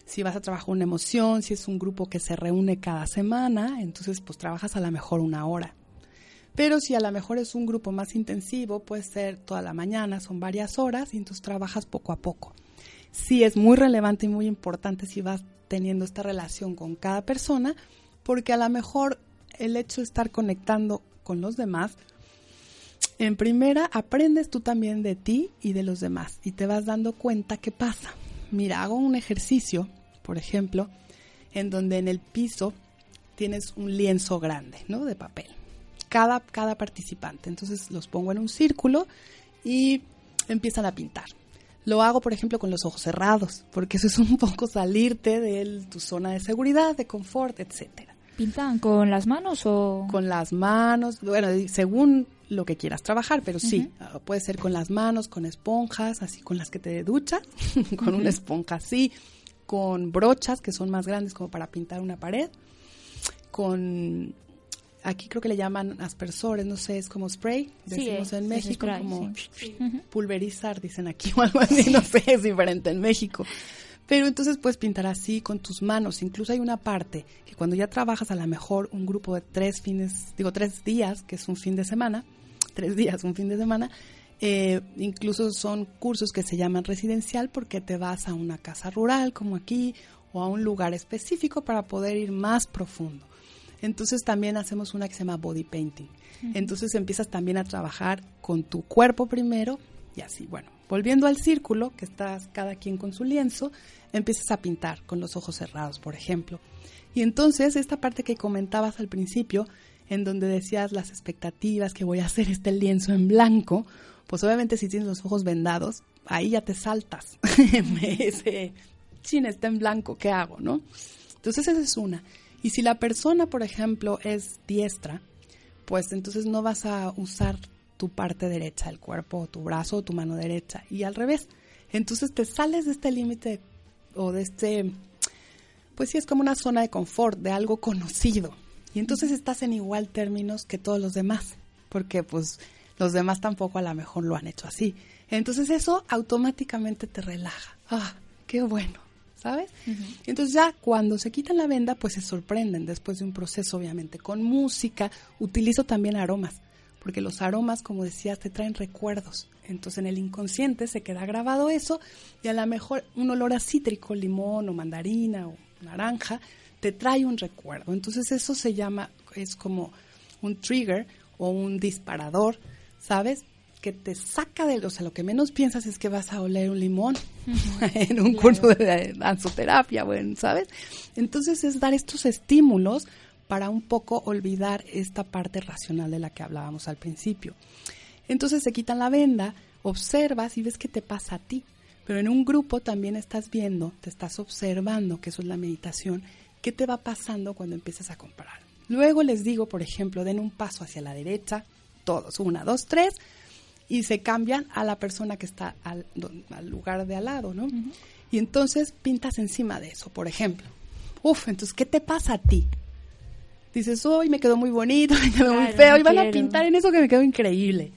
Si vas a trabajar una emoción, si es un grupo que se reúne cada semana, entonces pues trabajas a lo mejor una hora. Pero si a lo mejor es un grupo más intensivo, puede ser toda la mañana, son varias horas y entonces trabajas poco a poco. Sí es muy relevante y muy importante si vas teniendo esta relación con cada persona, porque a lo mejor el hecho de estar conectando con los demás, en primera aprendes tú también de ti y de los demás y te vas dando cuenta qué pasa. Mira, hago un ejercicio, por ejemplo, en donde en el piso tienes un lienzo grande, ¿no? De papel cada, cada participante. Entonces los pongo en un círculo y empiezan a pintar. Lo hago, por ejemplo, con los ojos cerrados, porque eso es un poco salirte de tu zona de seguridad, de confort, etcétera. ¿Pintan con las manos o...? Con las manos, bueno, según lo que quieras trabajar, pero sí, uh, puede ser con las manos, con esponjas, así con las que te duchas, con una esponja así, con brochas que son más grandes como para pintar una pared, con aquí creo que le llaman aspersores, no sé, es como spray, decimos sí, en México, spray, como sí. pulverizar, dicen aquí o algo así, no sé, es diferente en México. Pero entonces puedes pintar así con tus manos. Incluso hay una parte que cuando ya trabajas a lo mejor un grupo de tres fines, digo tres días, que es un fin de semana, tres días, un fin de semana, eh, incluso son cursos que se llaman residencial porque te vas a una casa rural como aquí o a un lugar específico para poder ir más profundo. Entonces también hacemos una que se llama body painting. Entonces empiezas también a trabajar con tu cuerpo primero y así, bueno, volviendo al círculo, que estás cada quien con su lienzo, empiezas a pintar con los ojos cerrados, por ejemplo. Y entonces esta parte que comentabas al principio, en donde decías las expectativas, que voy a hacer este lienzo en blanco, pues obviamente si tienes los ojos vendados, ahí ya te saltas. Ese chin está en blanco, ¿qué hago, no? Entonces esa es una. Y si la persona, por ejemplo, es diestra, pues entonces no vas a usar tu parte derecha del cuerpo, o tu brazo o tu mano derecha, y al revés. Entonces te sales de este límite o de este, pues sí es como una zona de confort, de algo conocido. Y entonces estás en igual términos que todos los demás, porque pues los demás tampoco a lo mejor lo han hecho así. Entonces eso automáticamente te relaja. Ah, qué bueno. ¿sabes? Uh -huh. Entonces ya cuando se quitan la venda, pues se sorprenden después de un proceso, obviamente, con música. Utilizo también aromas, porque los aromas, como decías, te traen recuerdos. Entonces en el inconsciente se queda grabado eso y a lo mejor un olor a cítrico, limón o mandarina o naranja, te trae un recuerdo. Entonces eso se llama, es como un trigger o un disparador, ¿sabes? que te saca de, o sea, lo que menos piensas es que vas a oler un limón en un curso de danzoterapia, bueno, ¿sabes? Entonces es dar estos estímulos para un poco olvidar esta parte racional de la que hablábamos al principio. Entonces se quitan la venda, observas y ves qué te pasa a ti. Pero en un grupo también estás viendo, te estás observando, que eso es la meditación, qué te va pasando cuando empiezas a comparar. Luego les digo, por ejemplo, den un paso hacia la derecha, todos, una, dos, tres, y se cambian a la persona que está al, lugar de al lado, ¿no? Y entonces pintas encima de eso, por ejemplo. Uf, entonces, ¿qué te pasa a ti? Dices, hoy me quedó muy bonito, me quedó muy feo, y van a pintar en eso que me quedó increíble,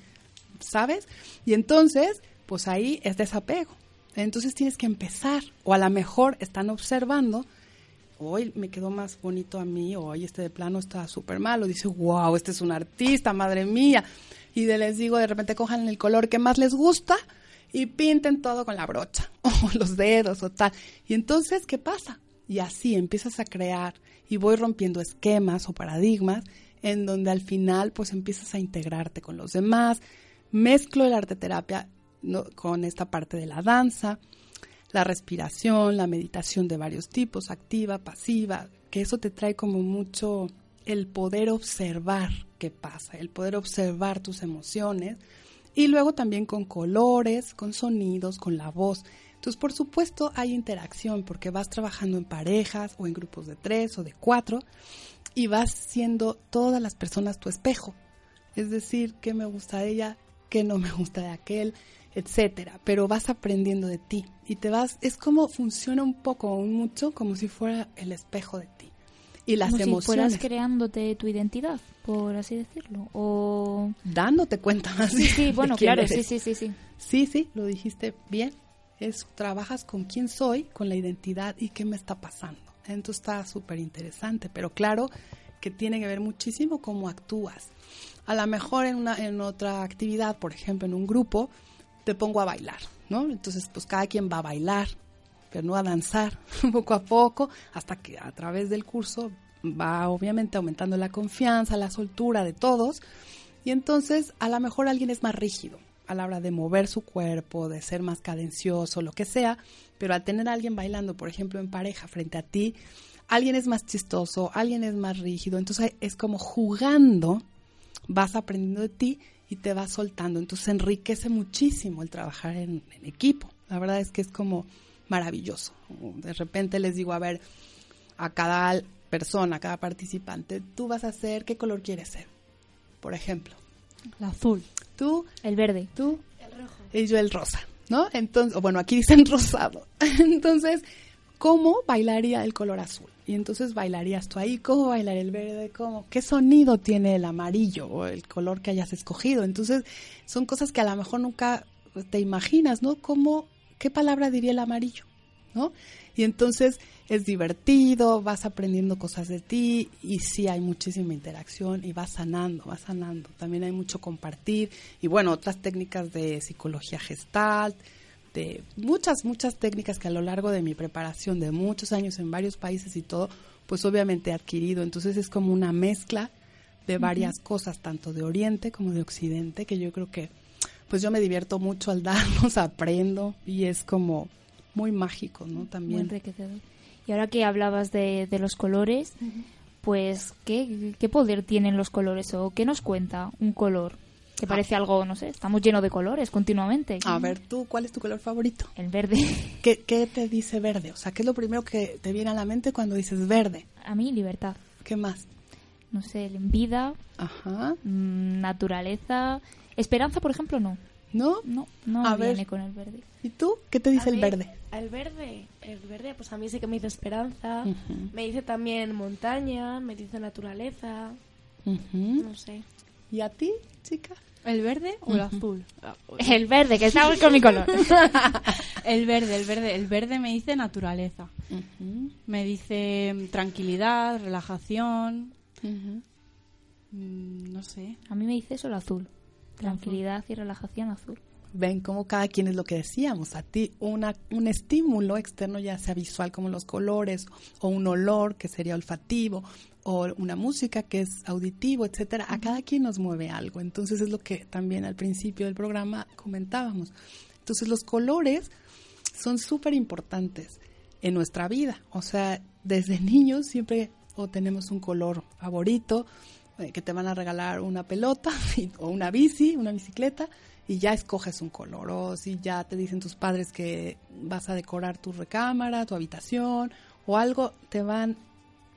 ¿sabes? Y entonces, pues ahí es desapego. Entonces tienes que empezar, o a lo mejor están observando, hoy me quedó más bonito a mí, hoy este de plano está súper malo, dice, wow, este es un artista, madre mía y de, les digo, de repente cojan el color que más les gusta y pinten todo con la brocha o los dedos o tal. Y entonces, ¿qué pasa? Y así empiezas a crear y voy rompiendo esquemas o paradigmas en donde al final pues empiezas a integrarte con los demás. Mezclo el arte terapia con esta parte de la danza, la respiración, la meditación de varios tipos, activa, pasiva, que eso te trae como mucho el poder observar qué pasa, el poder observar tus emociones y luego también con colores, con sonidos, con la voz. Entonces, por supuesto, hay interacción porque vas trabajando en parejas o en grupos de tres o de cuatro y vas siendo todas las personas tu espejo. Es decir, qué me gusta de ella, qué no me gusta de aquel, etcétera. Pero vas aprendiendo de ti y te vas, es como funciona un poco o mucho como si fuera el espejo de ti y las Como emociones. Si fueras creándote tu identidad, por así decirlo, o dándote cuenta más. Sí, sí, bueno, claro, sí, sí, sí, sí. Sí, sí, lo dijiste bien. Es trabajas con quién soy, con la identidad y qué me está pasando. Entonces está súper interesante, pero claro que tiene que ver muchísimo cómo actúas. A lo mejor en una en otra actividad, por ejemplo, en un grupo, te pongo a bailar, ¿no? Entonces, pues cada quien va a bailar, pero no a danzar poco a poco, hasta que a través del curso va obviamente aumentando la confianza, la soltura de todos, y entonces a lo mejor alguien es más rígido a la hora de mover su cuerpo, de ser más cadencioso, lo que sea, pero al tener a alguien bailando, por ejemplo, en pareja frente a ti, alguien es más chistoso, alguien es más rígido, entonces es como jugando, vas aprendiendo de ti y te vas soltando, entonces enriquece muchísimo el trabajar en, equipo. La verdad es que es como maravilloso. De repente les digo, a ver, a cada persona, a cada participante, tú vas a hacer, ¿qué color quieres ser? Por ejemplo. El azul. Tú. El verde. Tú. El rojo. Y yo el rosa, ¿no? Entonces, bueno, aquí dicen rosado. Entonces, ¿cómo bailaría el color azul? Y entonces bailarías tú ahí, ¿cómo bailar el verde? ¿Cómo? ¿Qué sonido tiene el amarillo o el color que hayas escogido? Entonces, son cosas que a lo mejor nunca te imaginas, ¿no? ¿Cómo ¿qué palabra diría el amarillo? ¿No? Y entonces es divertido, vas aprendiendo cosas de ti y sí hay muchísima interacción y vas sanando, vas sanando. También hay mucho compartir y bueno, otras técnicas de psicología gestalt, de muchas, muchas técnicas que a lo largo de mi preparación de muchos años en varios países y todo, pues obviamente he adquirido. Entonces es como una mezcla de varias cosas, tanto de Oriente como de Occidente, que yo creo que pues yo me divierto mucho al darlos, aprendo y es como muy mágico, ¿no? También. Muy enriquecedor. Y ahora que hablabas de, de los colores, pues ¿qué, ¿qué poder tienen los colores o qué nos cuenta un color? Que Ah. parece algo, no sé, estamos llenos de colores continuamente. A ver, tú, ¿cuál es tu color favorito? El verde. ¿Qué, ¿Qué te dice verde? O sea, ¿qué es lo primero que te viene a la mente cuando dices verde? A mí, libertad. ¿Qué más? No sé, vida, Ajá. mm, naturaleza. Esperanza, por ejemplo, no. ¿No? No, no A viene ver. con el verde. ¿Y tú? ¿Qué te dice A el ver, verde? El verde, el verde, pues a mí sí que me dice esperanza, me dice también montaña, me dice naturaleza, no sé. ¿Y a ti, chica? ¿El verde o el azul? El verde, que estamos con mi color. El verde, el verde. El verde me dice naturaleza. Me dice mm, tranquilidad, relajación. Mm, No sé. A mí me dice eso el azul. Tranquilidad y relajación azul. Ven cómo cada quien es lo que decíamos. A ti una, un estímulo externo, ya sea visual como los colores, o un olor que sería olfativo, o una música que es auditivo, etcétera, a cada quien nos mueve algo. Entonces es lo que también al principio del programa comentábamos. Entonces los colores son súper importantes en nuestra vida. O sea, desde niños siempre o tenemos un color favorito, que te van a regalar una pelota o una bici, una bicicleta, y ya escoges un color. O si ya te dicen tus padres que vas a decorar tu recámara, tu habitación o algo, te van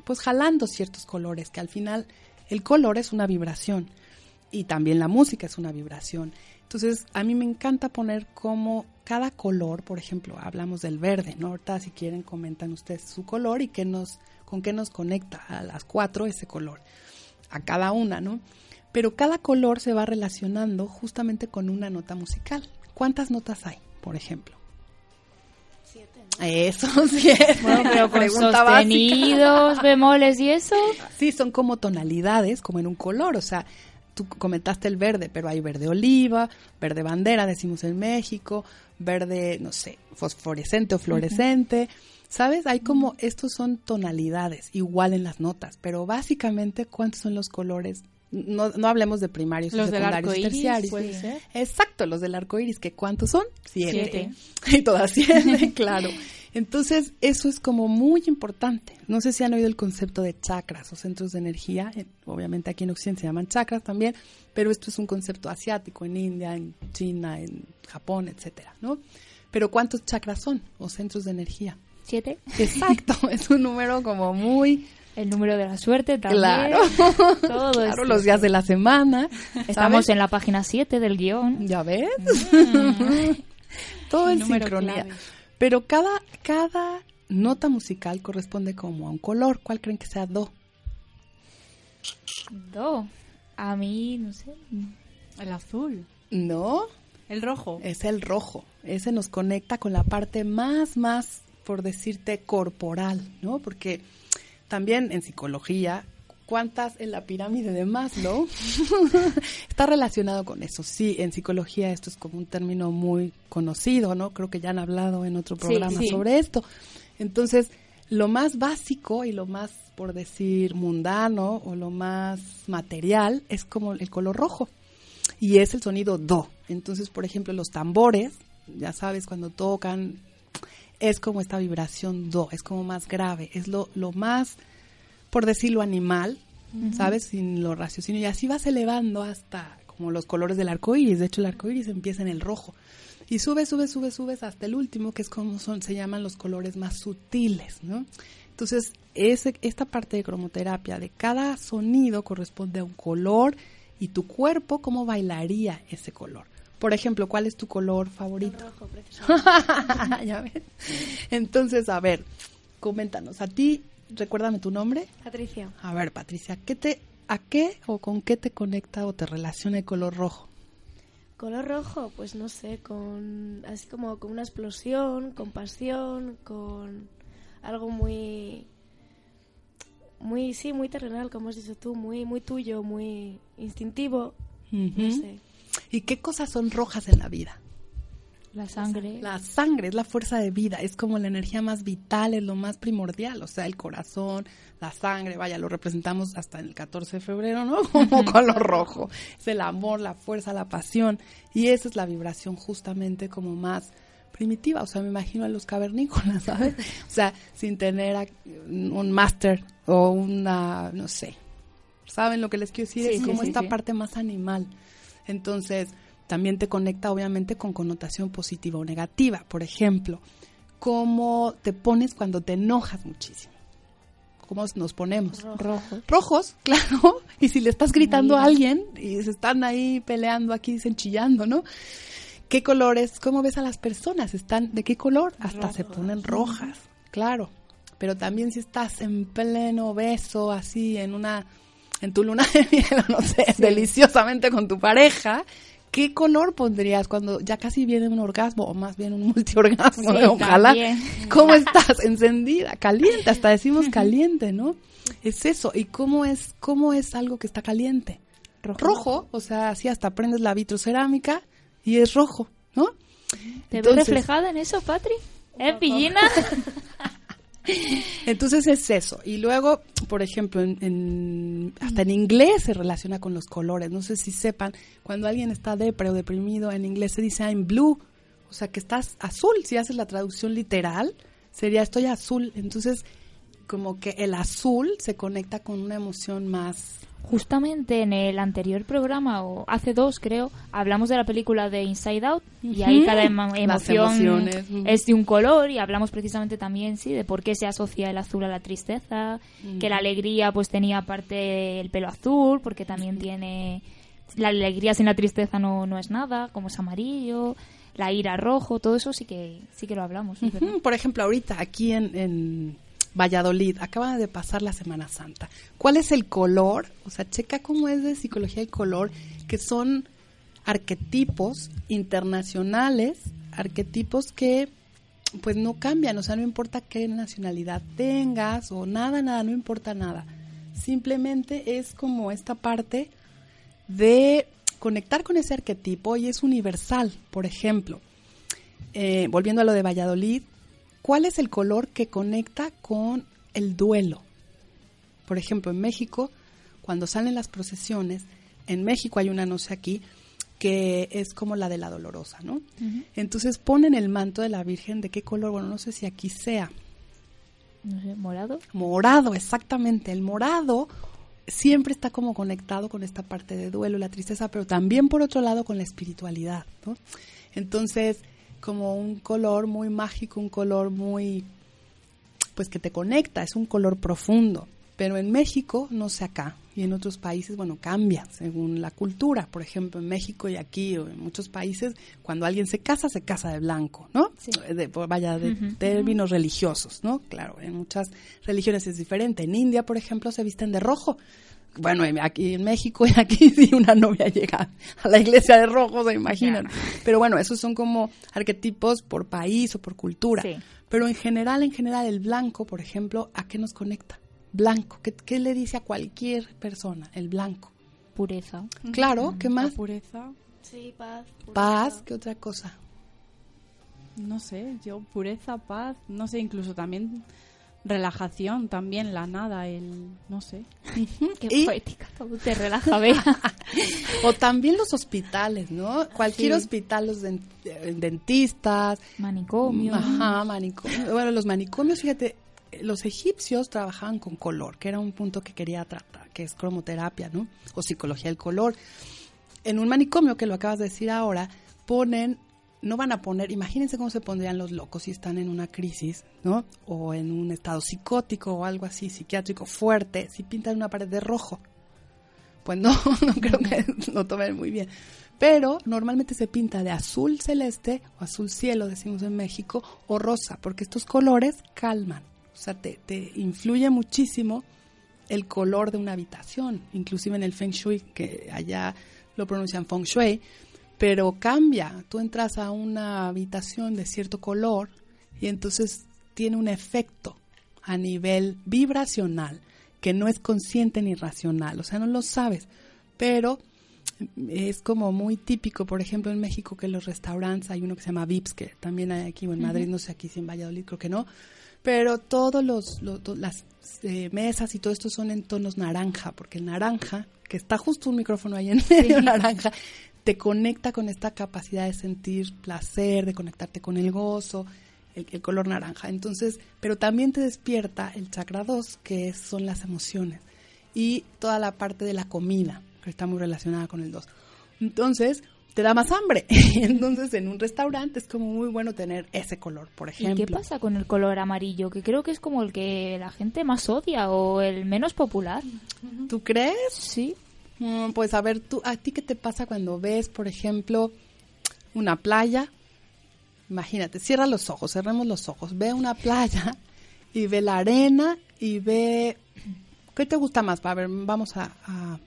pues jalando ciertos colores, que al final el color es una vibración y también la música es una vibración. Entonces, a mí me encanta poner como cada color, por ejemplo, hablamos del verde, ¿no? Ahorita si quieren comentan ustedes su color y qué nos, con qué nos conecta a las cuatro ese color, a cada una, ¿no? Pero cada color se va relacionando justamente con una nota musical. ¿Cuántas notas hay, por ejemplo? Eso, sí. Bueno, pero con sostenidos, bemoles y eso. Sí, son como tonalidades, como en un color. O sea, tú comentaste el verde, pero hay verde oliva, verde bandera, decimos en México, verde, no sé, fosforescente o fluorescente. ¿Sabes? Hay como, estos son tonalidades, igual en las notas, pero básicamente, ¿cuántos son los colores no, no hablemos de primarios los secundarios del terciarios. Puede ser. Exacto, los del arco iris, que ¿cuántos son? Siete. Y todas siete, claro. Entonces, eso es como muy importante. No sé si han oído el concepto de chakras o centros de energía. Eh, Obviamente aquí en Occidente se llaman chakras también, pero esto es un concepto asiático en India, en China, en Japón, etcétera, ¿no? Pero ¿cuántos chakras son o centros de energía? Siete. Exacto, es un número como muy El número de la suerte también. Claro. Todo claro, esto. los días de la semana. Estamos ¿sabes? en la página 7 del guion. ¿Ya ves? Mm. Todo en número sincronía. clave. Pero cada, cada nota musical corresponde como a un color. ¿Cuál creen que sea do? Do. A mí, no sé. El azul. No, El rojo. es el rojo. Ese nos conecta con la parte más, más, por decirte, corporal, ¿no? Porque también en psicología, ¿cuántas en la pirámide de Maslow? Está relacionado con eso. Sí, en psicología esto es como un término muy conocido, ¿no? Creo que ya han hablado en otro programa sí. sobre esto. Entonces, lo más básico y lo más, por decir, mundano o lo más material es como el color rojo y es el sonido do. Entonces, por ejemplo, los tambores, ya sabes, cuando tocan, es como esta vibración do, es como más grave, es lo, lo más, por decirlo, animal, ¿sabes? Sin lo raciocinio. Y así vas elevando hasta como los colores del arco iris. De hecho, el arco iris empieza en el rojo. Y sube, sube, sube, subes hasta el último, que es como son, se llaman los colores más sutiles, ¿no? Entonces, ese, esta parte de cromoterapia, de cada sonido corresponde a un color y tu cuerpo, cómo bailaría ese color. Por ejemplo, ¿cuál es tu color favorito? Rojo, precisamente. ya ves. Entonces, a ver, coméntanos. A ti, recuérdame tu nombre. Patricia. A ver, Patricia, ¿qué te, ¿a qué o con qué te conecta o te relaciona el color rojo? Color rojo, pues no sé, con así como con una explosión, con pasión, con algo muy muy sí, muy terrenal, como has dicho tú, muy muy tuyo, muy instintivo, no sé. ¿Y qué cosas son rojas en la vida? La sangre. La sangre es la fuerza de vida, es como la energía más vital, es lo más primordial, o sea, el corazón, la sangre, vaya, lo representamos hasta el 14 de febrero, ¿no? Como color rojo. Es el amor, la fuerza, la pasión, y esa es la vibración justamente como más primitiva, o sea, me imagino a los cavernícolas, ¿sabes? O sea, sin tener a- un máster o una, no sé, ¿saben lo que les quiero decir? Sí, es como sí, esta sí. parte más animal. Entonces, también te conecta obviamente con connotación positiva o negativa. Por ejemplo, cómo te pones cuando te enojas muchísimo. ¿Cómo nos ponemos? Rojo. Rojos, claro. Y si le estás gritando a alguien y se están ahí peleando aquí, dicen chillando, ¿no? ¿Qué colores? ¿Cómo ves a las personas? ¿Están de qué color? Hasta se ponen rojas, claro. Pero también si estás en pleno beso, así, en una, en tu luna de miel, no sé, deliciosamente con tu pareja, ¿qué color pondrías cuando ya casi viene un orgasmo o más bien un multiorgasmo? Sí, Ojalá. también. ¿Cómo estás? Encendida, caliente, hasta decimos caliente, ¿no? Es eso. ¿Y cómo es, cómo es algo que está caliente? Rojo. Rojo, o sea, así hasta prendes la vitrocerámica y es rojo, ¿no? ¿Te ves reflejada en eso, Patri? ¿Eh, pillina? Entonces es eso. Y luego, por ejemplo, en, en- hasta en inglés se relaciona con los colores. No sé si sepan, cuando alguien está depre o deprimido, en inglés se dice I'm blue. O sea, que estás azul. Si haces la traducción literal, sería estoy azul. Entonces, como que el azul se conecta con una emoción más... Justamente en el anterior programa, o hace dos creo, hablamos de la película de Inside Out y ahí cada emo- emoción es de un color y hablamos precisamente también, sí, de por qué se asocia el azul a la tristeza, que la alegría pues tenía parte el pelo azul, porque también tiene... La alegría sin la tristeza no, no es nada, como es amarillo, la ira rojo, todo eso sí que sí que lo hablamos. Por ejemplo, ahorita aquí en, en Valladolid acaba de pasar la Semana Santa. ¿Cuál es el color? O sea, checa cómo es de psicología el color, que son arquetipos internacionales, arquetipos que pues no cambian, o sea, no importa qué nacionalidad tengas o nada, nada, no importa nada. Simplemente es como esta parte de conectar con ese arquetipo y es universal. Por ejemplo, eh, volviendo a lo de Valladolid, ¿cuál es el color que conecta con el duelo? Por ejemplo, en México, cuando salen las procesiones, en México hay una, no sé aquí, que es como la de la dolorosa, ¿no? Entonces ponen el manto de la Virgen de qué color, bueno, no sé si aquí sea, No sé, morado. morado, exactamente. El morado siempre está como conectado con esta parte de duelo, la tristeza, pero también por otro lado con la espiritualidad, ¿no? Entonces, como un color muy mágico, un color muy, pues que te conecta, es un color profundo. Pero en México, no sé acá, y en otros países, bueno, cambia según la cultura. Por ejemplo, en México y aquí, o en muchos países, cuando alguien se casa, se casa de blanco, ¿no? Sí. De- vaya, de términos religiosos, ¿no? Claro, en muchas religiones es diferente. En India, por ejemplo, se visten de rojo. Bueno, en- aquí en México y aquí si una novia llega a la iglesia de rojo, se imaginan. Pero bueno, esos son como arquetipos por país o por cultura. Sí. Pero en general, en general, el blanco, por ejemplo, ¿a qué nos conecta? Blanco. ¿Qué, qué le dice a cualquier persona? El blanco. Pureza. Claro, ¿qué La más? pureza, Sí, paz. pureza. Paz, ¿qué otra cosa? no sé, yo pureza, paz, no sé, incluso también relajación, también la nada, el, no sé. Qué Y- poética, todo te relaja, vea. O también los hospitales, ¿no? Cualquier Sí. hospital, los eh, dentistas, Manicomio. Ajá, manicomio. Bueno, los manicomios, fíjate, los egipcios trabajaban con color, que era un punto que quería tratar, que es cromoterapia, ¿no? O psicología del color. En un manicomio, que lo acabas de decir ahora, ponen, no van a poner, imagínense cómo se pondrían los locos si están en una crisis, ¿no? O en un estado psicótico o algo así, psiquiátrico fuerte, si pintan una pared de rojo. Pues no, no creo que lo tomen muy bien. Pero normalmente se pinta de azul celeste o azul cielo, decimos en México, o rosa, porque estos colores calman. O sea, te, te influye muchísimo el color de una habitación, inclusive en el Feng Shui, que allá lo pronuncian Feng Shui, pero cambia. Tú entras a una habitación de cierto color y entonces tiene un efecto a nivel vibracional que no es consciente ni racional, o sea, no lo sabes, pero es como muy típico, por ejemplo, en México que en los restaurantes hay uno que se llama Vips, que también hay aquí o en Madrid, no sé aquí si en Valladolid, creo que no, pero todos los, los- to- las eh, mesas y todo esto son en tonos naranja, porque el naranja, que está justo un micrófono ahí en medio naranja, te conecta con esta capacidad de sentir placer, de conectarte con el gozo, el, el color naranja. Entonces, pero también te despierta el chakra 2, que son las emociones, y toda la parte de la comida, que está muy relacionada con el 2. Entonces, te da más hambre. Entonces, en un restaurante es como muy bueno tener ese color, por ¿Y ejemplo. qué pasa con el color amarillo? Que creo que es como el que la gente más odia o el menos popular. ¿Tú crees? Sí. Mm, Pues a ver, tú, ¿a ti qué te pasa cuando ves, por ejemplo, una playa? Imagínate, cierra los ojos, cerremos los ojos, ve una playa y ve la arena y ve... ¿Qué te gusta más? A ver, vamos a, a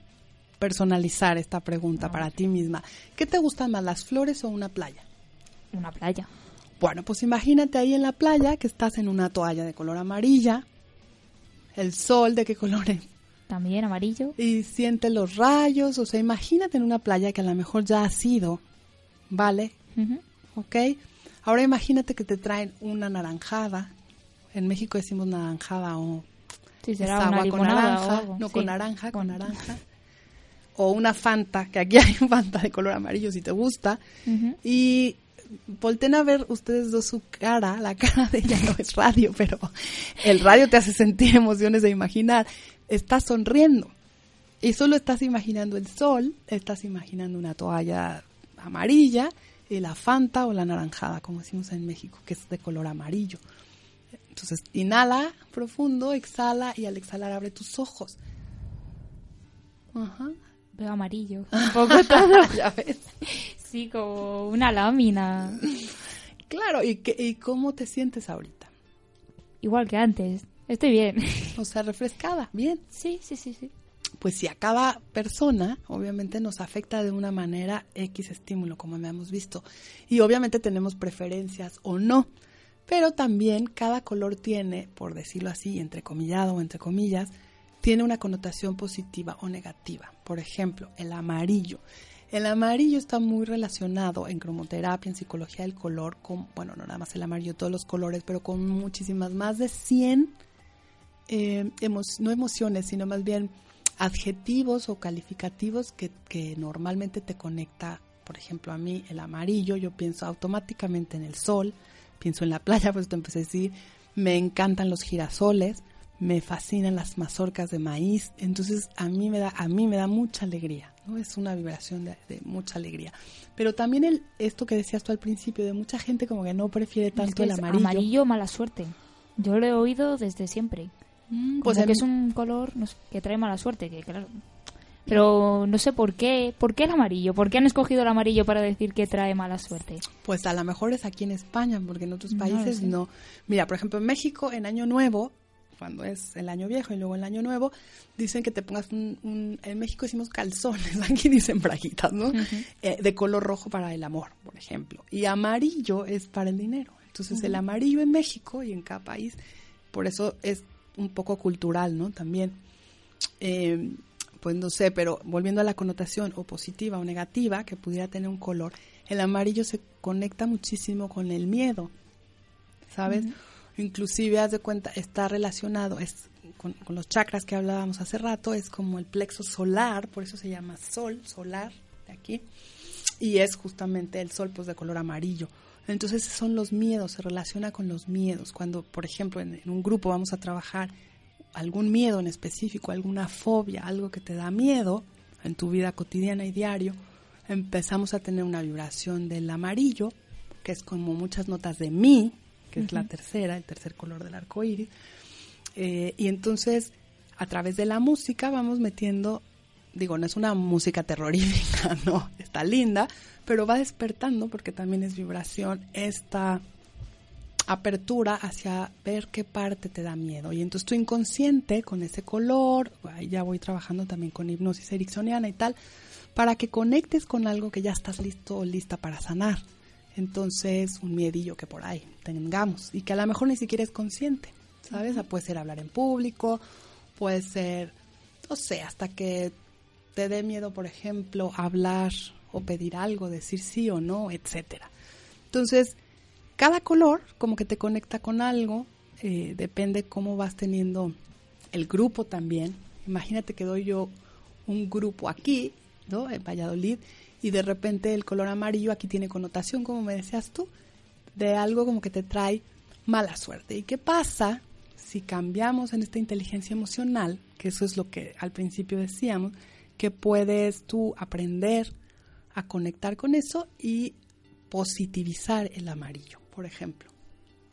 personalizar esta pregunta para ti misma. ¿Qué te gusta más, las flores o una playa? Una playa. Bueno, pues imagínate ahí en la playa que estás en una toalla de color amarilla, el sol de qué color es, También amarillo. y siente los rayos, o sea, imagínate en una playa que a lo mejor ya has ido, ¿vale? Ujú. ¿Ok? Ahora imagínate que te traen una naranjada En México decimos naranjada o Sí, será es agua con naranja, no sí. con naranja, con naranja. O una Fanta, que aquí hay Fanta de color amarillo si te gusta. Y volten a ver ustedes dos su cara, la cara de ella no es radio, pero el radio te hace sentir emociones de imaginar. Estás sonriendo y solo estás imaginando el sol, estás imaginando una toalla amarilla y la Fanta o la naranjada, como decimos en México, que es de color amarillo. Entonces, inhala profundo, exhala y al exhalar abre tus ojos. Ajá. Veo amarillo. Un poco todo. ya ves. Sí, como una lámina. Claro, ¿y, qué- ¿y cómo te sientes ahorita? Igual que antes. Estoy bien. O sea, refrescada, bien. Sí, sí, sí, sí. Pues si a cada persona, obviamente nos afecta de una manera X estímulo, como hemos visto. Y obviamente tenemos preferencias o no. Pero también cada color tiene, por decirlo así, entrecomillado o entre comillas, tiene una connotación positiva o negativa. Por ejemplo, el amarillo. El amarillo está muy relacionado en cromoterapia, en psicología del color, con, bueno, no nada más el amarillo, todos los colores, pero con muchísimas, más de 100, eh, emo- no emociones, sino más bien adjetivos o calificativos que, que normalmente te conecta, por ejemplo, a mí el amarillo, yo pienso automáticamente en el sol, pienso en la playa, pues te empecé a decir, me encantan los girasoles, me fascinan las mazorcas de maíz, entonces a mí me da, a mí me da mucha alegría, ¿no? Es una vibración de, de mucha alegría. Pero también el, esto que decías tú al principio, de mucha gente como que no prefiere Es tanto que el amarillo. amarillo, mala suerte. Yo lo he oído desde siempre. Mm, Pues que es un color no sé, que trae mala suerte, que claro. Pero no sé por qué. ¿Por qué el amarillo? ¿Por qué han escogido el amarillo para decir que trae mala suerte? Pues a lo mejor es aquí en España, porque en otros No países sé. no. Mira, por ejemplo, en México, en Año Nuevo, cuando es el Año Viejo y luego el Año Nuevo, dicen que te pongas un... un- en México decimos calzones, aquí dicen braguitas, ¿no? Eh, de color rojo para el amor, por ejemplo. Y amarillo es para el dinero. Entonces, el amarillo en México y en cada país, por eso es un poco cultural, ¿no? También. Eh, pues no sé, pero volviendo a la connotación o positiva o negativa que pudiera tener un color, el amarillo se conecta muchísimo con el miedo, ¿sabes? Inclusive, haz de cuenta, está relacionado es con, con los chakras que hablábamos hace rato, es como el plexo solar, por eso se llama sol, solar, de aquí, y es justamente el sol pues de color amarillo. Entonces son los miedos, se relaciona con los miedos. Cuando, por ejemplo, en, en un grupo vamos a trabajar algún miedo en específico, alguna fobia, algo que te da miedo en tu vida cotidiana y diario, empezamos a tener una vibración del amarillo, que es como muchas notas de mi, que es la tercera, el tercer color del arco iris. Eh, y entonces, a través de la música vamos metiendo, digo, no es una música terrorífica, no, está linda, pero va despertando, porque también es vibración, esta apertura hacia ver qué parte te da miedo. Y entonces tu inconsciente, con ese color, ahí ya voy trabajando también con hipnosis ericksoniana y tal, para que conectes con algo que ya estás listo o lista para sanar. Entonces, un miedillo que por ahí tengamos y que a lo mejor ni siquiera es consciente, ¿sabes? Puede ser hablar en público, puede ser, no sé, hasta que te dé miedo, por ejemplo, hablar o pedir algo, decir sí o no, etcétera. Entonces, cada color como que te conecta con algo, eh, depende cómo vas teniendo el grupo también. Imagínate que doy yo un grupo aquí, ¿no? En Valladolid, y de repente el color amarillo aquí tiene connotación, como me decías tú, de algo como que te trae mala suerte. ¿Y qué pasa si cambiamos en esta inteligencia emocional, que eso es lo que al principio decíamos, que puedes tú aprender a conectar con eso y positivizar el amarillo, por ejemplo.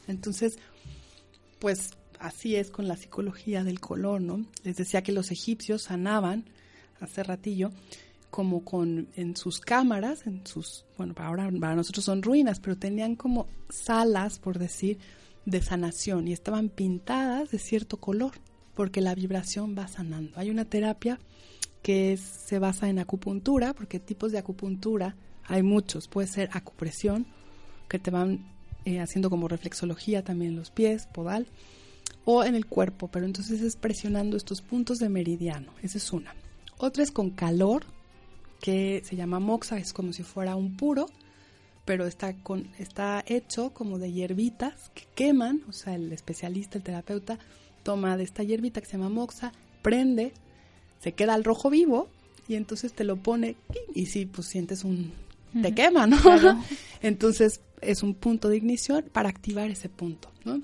Entonces, pues así es con la psicología del color, ¿no? Les decía que los egipcios sanaban hace ratillo como con en sus cámaras, en sus, bueno, para ahora para nosotros son ruinas, pero tenían como salas, por decir, de sanación y estaban pintadas de cierto color, porque la vibración va sanando. Hay una terapia que se basa en acupuntura, porque tipos de acupuntura hay muchos, puede ser acupresión, que te van eh, haciendo como reflexología también en los pies, podal, o en el cuerpo, pero entonces es presionando estos puntos de meridiano, esa es una. Otra es con calor, que se llama moxa, es como si fuera un puro, pero está, con, está hecho como de hierbitas que queman, o sea, el especialista, el terapeuta, toma de esta hierbita que se llama moxa, prende, se queda al rojo vivo y entonces te lo pone y sí, pues sientes un... te quema, ¿no? entonces es un punto de ignición para activar ese punto, ¿no?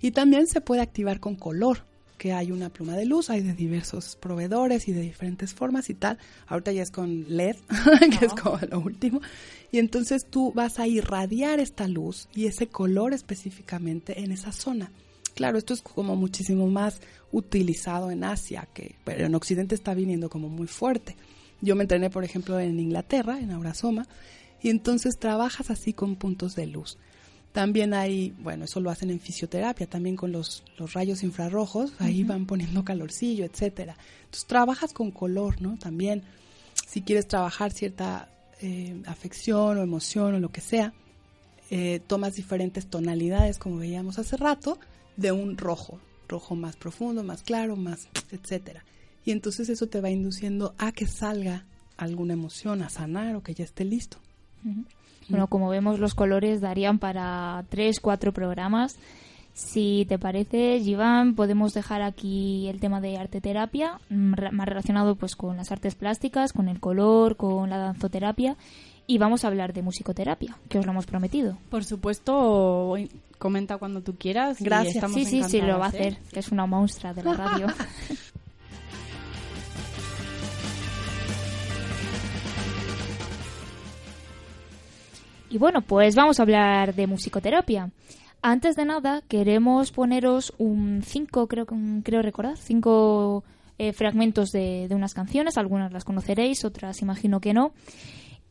Y también se puede activar con color, que hay una pluma de luz, hay de diversos proveedores y de diferentes formas y tal. Ahorita ya es con LED, que es como lo último. Y entonces tú vas a irradiar esta luz y ese color específicamente en esa zona. Claro, esto es como muchísimo más utilizado en Asia, que pero en Occidente está viniendo como muy fuerte. Yo me entrené, por ejemplo, en Inglaterra, en Aurasoma, y entonces trabajas así con puntos de luz. También hay, bueno, eso lo hacen en fisioterapia, también con los, los rayos infrarrojos, ahí van poniendo calorcillo, etcétera. Entonces trabajas con color, ¿no? También, si quieres trabajar cierta eh, afección o emoción o lo que sea, eh, tomas diferentes tonalidades, como veíamos hace rato, de un rojo, rojo más profundo, más claro, más, etcétera. Y entonces eso te va induciendo a que salga alguna emoción, a sanar o que ya esté listo. Bueno, como vemos, los colores darían para tres, cuatro programas. Si te parece, Jivan, podemos dejar aquí el tema de arte terapia, mm, más relacionado pues con las artes plásticas, con el color, con la danzoterapia y vamos a hablar de musicoterapia, que os lo hemos prometido. Por supuesto, comenta cuando tú quieras. Gracias. Sí, sí, sí, lo va a hacer, que es una monstrua de la radio. Y bueno, pues vamos a hablar de musicoterapia. Antes de nada, queremos poneros un cinco, creo, creo recordar, cinco eh, fragmentos de, de, unas canciones. Algunas las conoceréis, otras imagino que no.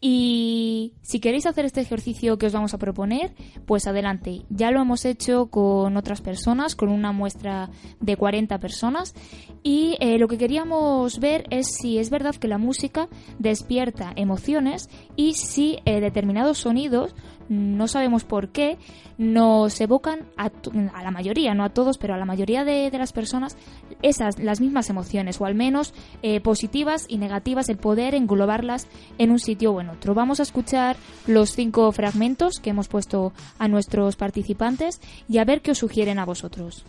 Y si queréis hacer este ejercicio que os vamos a proponer, pues adelante. Ya lo hemos hecho con otras personas, con una muestra de 40 personas. Y eh, lo que queríamos ver es si es verdad que la música despierta emociones y si eh, determinados sonidos no sabemos por qué, nos evocan a, la mayoría, no a todos, pero a la mayoría de, las personas esas, las mismas emociones, o al menos eh, positivas y negativas, el poder englobarlas en un sitio o en otro. Vamos a escuchar los cinco fragmentos que hemos puesto a nuestros participantes y a ver qué os sugieren a vosotros.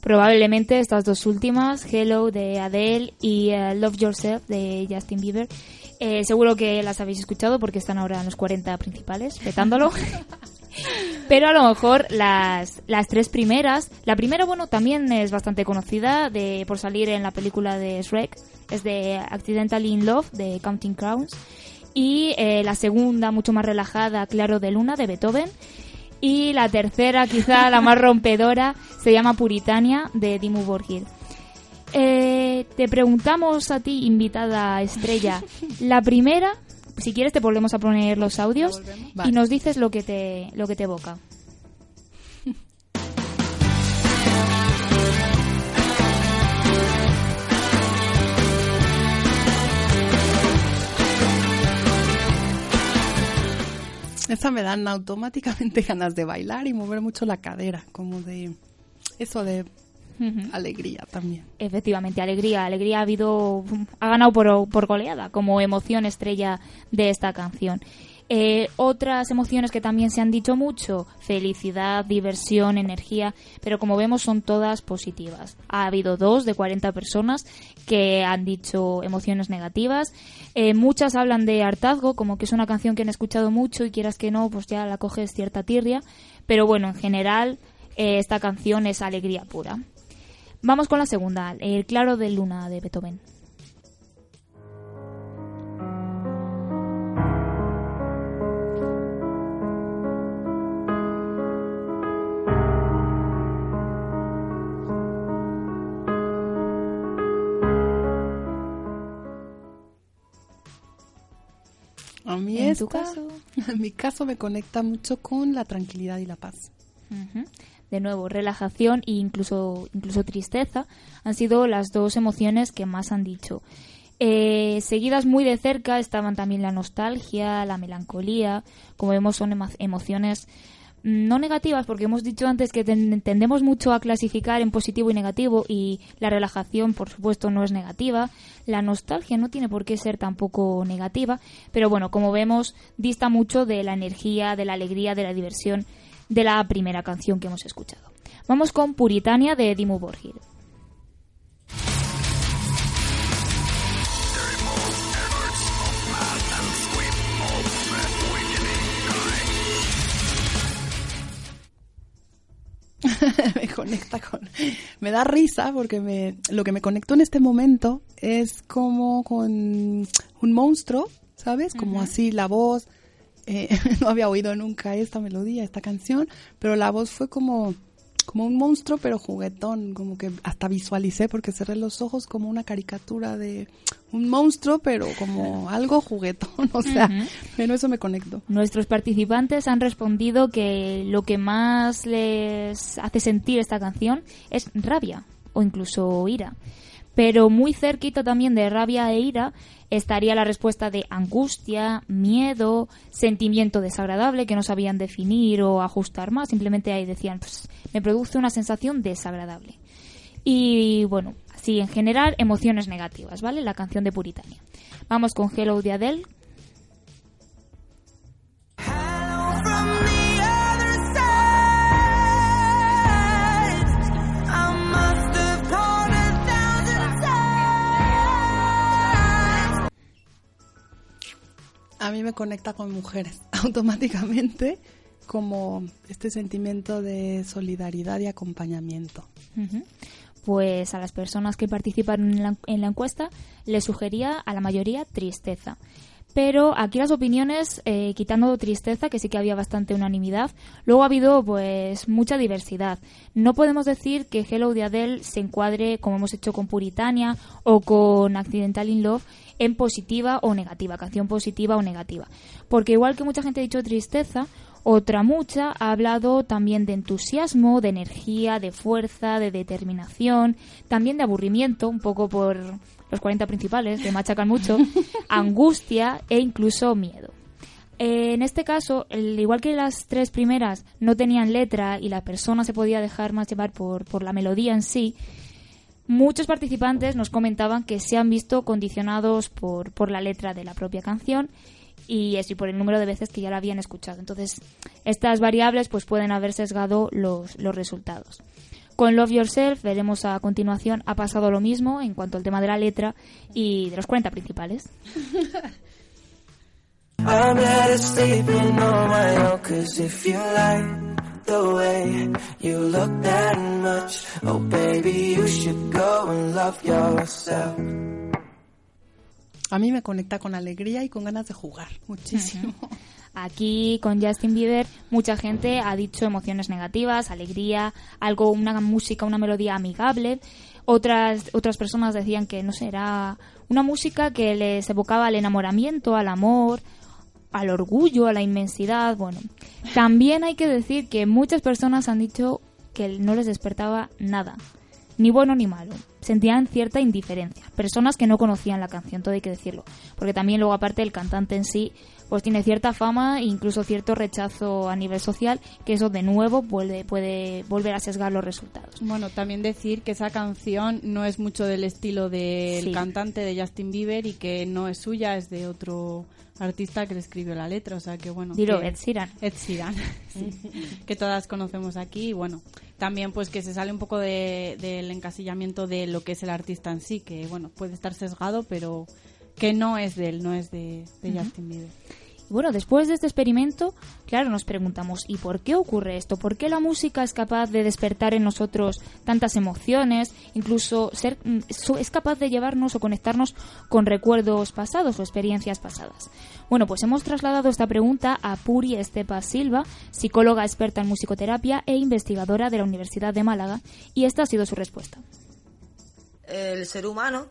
Probablemente estas dos últimas, Hello de Adele y uh, Love Yourself de Justin Bieber, eh, seguro que las habéis escuchado porque están ahora en los 40 principales, petándolo. Pero a lo mejor las, las tres primeras, la primera, bueno, también es bastante conocida de, por salir en la película de Shrek, es de Accidentally in Love de Counting Crowns. Y eh, la segunda, mucho más relajada, Claro de Luna de Beethoven. Y la tercera, quizá la más rompedora, se llama Puritania de Dimmu Borgir. Eh, te preguntamos a ti, invitada estrella, la primera, si quieres te volvemos a poner los audios y nos dices lo que te, lo que te evoca. Esa me dan automáticamente ganas de bailar y mover mucho la cadera, como de eso de alegría también. Efectivamente, alegría. Alegría ha habido, ha ganado por, por goleada como emoción estrella de esta canción. Eh, otras emociones que también se han dicho mucho, felicidad, diversión, energía, pero como vemos son todas positivas. Ha habido dos de 40 personas que han dicho emociones negativas. Eh, muchas hablan de hartazgo, como que es una canción que han escuchado mucho y quieras que no, pues ya la coges cierta tirria. Pero bueno, en general eh, esta canción es alegría pura. Vamos con la segunda, El claro de luna de Beethoven. A mí ¿En esta, tu caso? en mi caso me conecta mucho con la tranquilidad y la paz. De nuevo, relajación e incluso, incluso tristeza han sido las dos emociones que más han dicho. Eh, seguidas muy de cerca estaban también la nostalgia, la melancolía. Como vemos, son emo- emociones mm, no negativas, porque hemos dicho antes que ten- tendemos mucho a clasificar en positivo y negativo, y la relajación, por supuesto, no es negativa. La nostalgia no tiene por qué ser tampoco negativa, pero bueno, como vemos, dista mucho de la energía, de la alegría, de la diversión de la primera canción que hemos escuchado. Vamos con Puritania de Dimmu Borgir. me conecta con me da risa porque me lo que me conectó en este momento es como con un monstruo sabes como así la voz eh, no había oído nunca esta melodía esta canción pero la voz fue como como un monstruo pero juguetón como que hasta visualicé porque cerré los ojos como una caricatura de un monstruo pero como algo juguetón o sea Ujú. pero eso me conectó Nuestros participantes han respondido que lo que más les hace sentir esta canción es rabia o incluso ira. Pero muy cerquita también de rabia e ira estaría la respuesta de angustia, miedo, sentimiento desagradable que no sabían definir o ajustar más. Simplemente ahí decían, pues me produce una sensación desagradable. Y bueno, así en general, emociones negativas, ¿vale? La canción de Puritania. Vamos con Hello de Adele, A mí me conecta con mujeres automáticamente como este sentimiento de solidaridad y acompañamiento. Pues a las personas que participaron en la, en la encuesta les sugería a la mayoría tristeza. Pero aquí las opiniones, eh, quitando tristeza, que sí que había bastante unanimidad, luego ha habido pues mucha diversidad. No podemos decir que Hello de Adele se encuadre, como hemos hecho con Puritania o con Accidental in Love, en positiva o negativa, canción positiva o negativa. Porque igual que mucha gente ha dicho tristeza, otra mucha ha hablado también de entusiasmo, de energía, de fuerza, de determinación, también de aburrimiento, un poco por los 40 principales, que machacan mucho, angustia e incluso miedo. Eh, en este caso, el- igual que las tres primeras no tenían letra y la persona se podía dejar más llevar por, por la melodía en sí, muchos participantes nos comentaban que se han visto condicionados por, por la letra de la propia canción y eso y por el número de veces que ya la habían escuchado. Entonces, estas variables pues pueden haber sesgado los, los resultados. Con Love Yourself veremos a continuación ha pasado lo mismo en cuanto al tema de la letra y de los 40 principales. I'm better sleeping on my own, cause if you like the way you look that much, oh baby, you should go and love yourself. A mí me conecta con alegría y con ganas de jugar muchísimo. Aquí con Justin Bieber mucha gente ha dicho emociones negativas, alegría, algo, una música, una melodía amigable. Otras, otras personas decían que, no sé, era una música que les evocaba al enamoramiento, al amor, al orgullo, a la inmensidad. Bueno, también hay que decir que muchas personas han dicho que no les despertaba nada, ni bueno ni malo. Sentían cierta indiferencia. Personas que no conocían la canción, todo hay que decirlo. Porque también luego aparte el cantante en sí, pues tiene cierta fama e incluso cierto rechazo a nivel social, que eso de nuevo puede, puede volver a sesgar los resultados. Bueno, también decir que esa canción no es mucho del estilo del Sí. cantante de Justin Bieber y que no es suya, es de otro artista que le escribió la letra, o sea que bueno. Dilo, que- Ed Sheeran. Ed Sheeran, sí, que todas conocemos aquí y bueno, también pues que se sale un poco de- del encasillamiento de lo que es el artista en sí, que bueno, puede estar sesgado, pero que no es de él, no es de, de Justin Bieber. Y bueno, después de este experimento, claro, nos preguntamos, ¿y por qué ocurre esto? ¿Por qué la música es capaz de despertar en nosotros tantas emociones? Incluso ser, mm, su- es capaz de llevarnos o conectarnos con recuerdos pasados o experiencias pasadas. Bueno, pues hemos trasladado esta pregunta a Puri Estepa Silva, psicóloga experta en musicoterapia e investigadora de la Universidad de Málaga, y esta ha sido su respuesta. El ser humano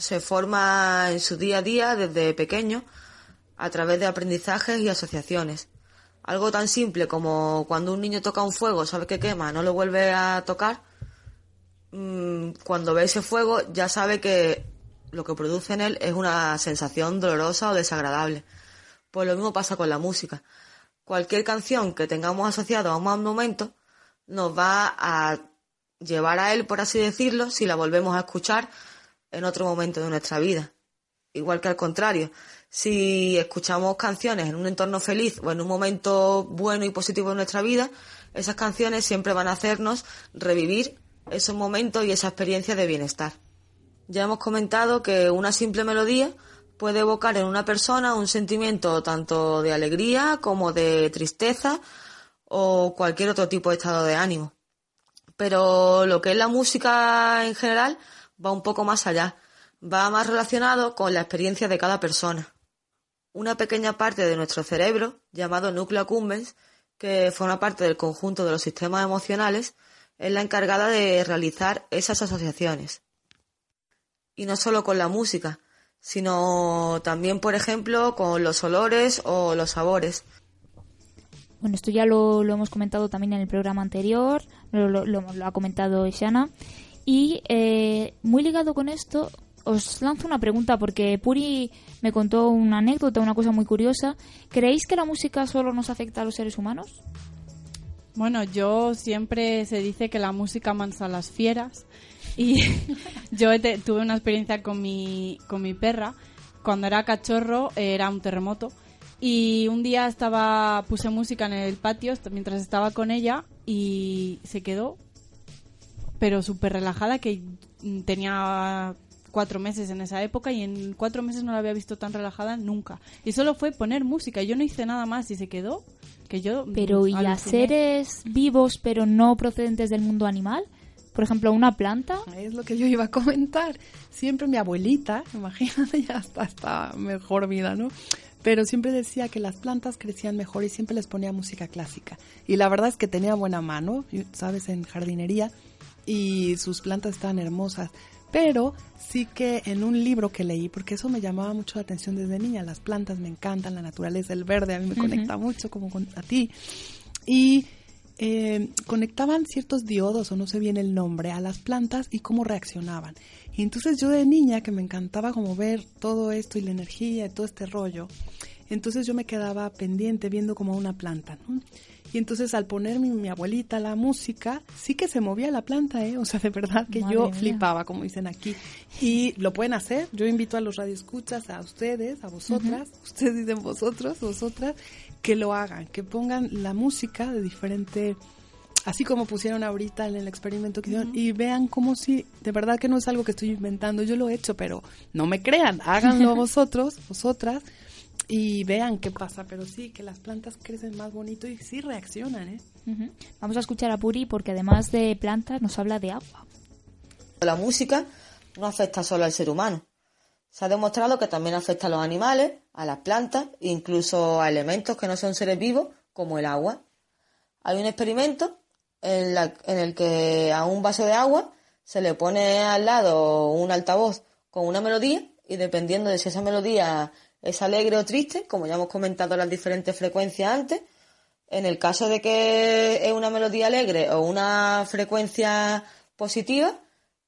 se forma en su día a día desde pequeño a través de aprendizajes y asociaciones. Algo tan simple como cuando un niño toca un fuego, sabe que quema, no lo vuelve a tocar. mm, Cuando ve ese fuego ya sabe que lo que produce en él es una sensación dolorosa o desagradable. Pues lo mismo pasa con la música. Cualquier canción que tengamos asociado a un momento nos va a llevar a él, por así decirlo, si la volvemos a escuchar en otro momento de nuestra vida. Igual que al contrario, si escuchamos canciones en un entorno feliz o en un momento bueno y positivo de nuestra vida, esas canciones siempre van a hacernos revivir esos momentos y esa experiencia de bienestar. Ya hemos comentado que una simple melodía puede evocar en una persona un sentimiento tanto de alegría como de tristeza o cualquier otro tipo de estado de ánimo. Pero lo que es la música en general va un poco más allá, va más relacionado con la experiencia de cada persona. Una pequeña parte de nuestro cerebro, llamado núcleo accumbens, que forma parte del conjunto de los sistemas emocionales, es la encargada de realizar esas asociaciones. Y no solo con la música, sino también, por ejemplo, con los olores o los sabores. Bueno, esto ya lo, hemos comentado también en el programa anterior, lo- lo ha comentado Shana. Y eh, muy ligado con esto, os lanzo una pregunta porque Puri me contó una anécdota, una cosa muy curiosa. ¿Creéis que la música solo nos afecta a los seres humanos? Bueno, yo siempre se dice que la música mansa a las fieras y yo tuve una experiencia con mi, con mi perra. Cuando era cachorro era un terremoto y un día estaba puse música en el patio mientras estaba con ella y se quedó pero súper relajada que tenía cuatro meses en esa época y en cuatro meses no la había visto tan relajada nunca. Y solo fue poner música, yo no hice nada más y se quedó que yo... mm, Pero ¿y a seres vivos pero no procedentes del mundo animal? Por ejemplo, una planta. Es lo que yo iba a comentar. Siempre mi abuelita, imagínate, ya hasta está mejor vida, ¿no? Pero siempre decía que las plantas crecían mejor y siempre les ponía música clásica. Y la verdad es que tenía buena mano, ¿sabes? En jardinería y sus plantas estaban hermosas. Pero sí que en un libro que leí, porque eso me llamaba mucho la atención desde niña, las plantas me encantan, la naturaleza, el verde, a mí me conecta mucho como con, a ti. Y eh, conectaban ciertos diodos, o no sé bien el nombre, a las plantas y cómo reaccionaban. Y entonces yo de niña, que me encantaba como ver todo esto y la energía y todo este rollo, entonces yo me quedaba pendiente viendo como una planta, ¿no? Y entonces al poner mi, mi abuelita la música, sí que se movía la planta, ¿eh? O sea, de verdad que Madre yo mía. flipaba, como dicen aquí. Y lo pueden hacer. Yo invito a los radioescuchas, a ustedes, a vosotras, ustedes dicen vosotros, vosotras, que lo hagan, que pongan la música de diferente así como pusieron ahorita en el experimento que hicieron, y vean como si, de verdad que no es algo que estoy inventando, yo lo he hecho, pero no me crean, háganlo vosotros, vosotras, y vean qué pasa, pero sí, que las plantas crecen más bonito y sí reaccionan, ¿eh? Vamos a escuchar a Puri porque además de plantas nos habla de agua. La música no afecta solo al ser humano. Se ha demostrado que también afecta a los animales, a las plantas, incluso a elementos que no son seres vivos, como el agua. Hay un experimento en, la- en el que a un vaso de agua se le pone al lado un altavoz con una melodía y dependiendo de si esa melodía es alegre o triste, como ya hemos comentado las diferentes frecuencias antes, en el caso de que es una melodía alegre o una frecuencia positiva,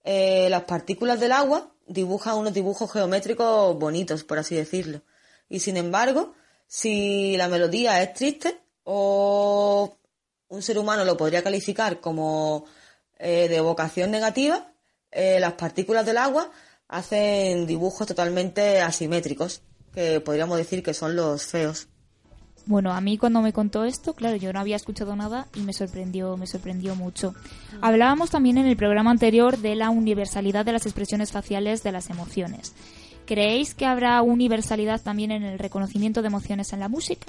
eh, las partículas del agua dibujan unos dibujos geométricos bonitos, por así decirlo. Y sin embargo, si la melodía es triste o un ser humano lo podría calificar como eh, de vocación negativa, eh, las partículas del agua hacen dibujos totalmente asimétricos, que podríamos decir que son los feos. Bueno, a mí cuando me contó esto, claro, yo no había escuchado nada y me sorprendió, me sorprendió mucho. Hablábamos también en el programa anterior de la universalidad de las expresiones faciales de las emociones. ¿Creéis que habrá universalidad también en el reconocimiento de emociones en la música?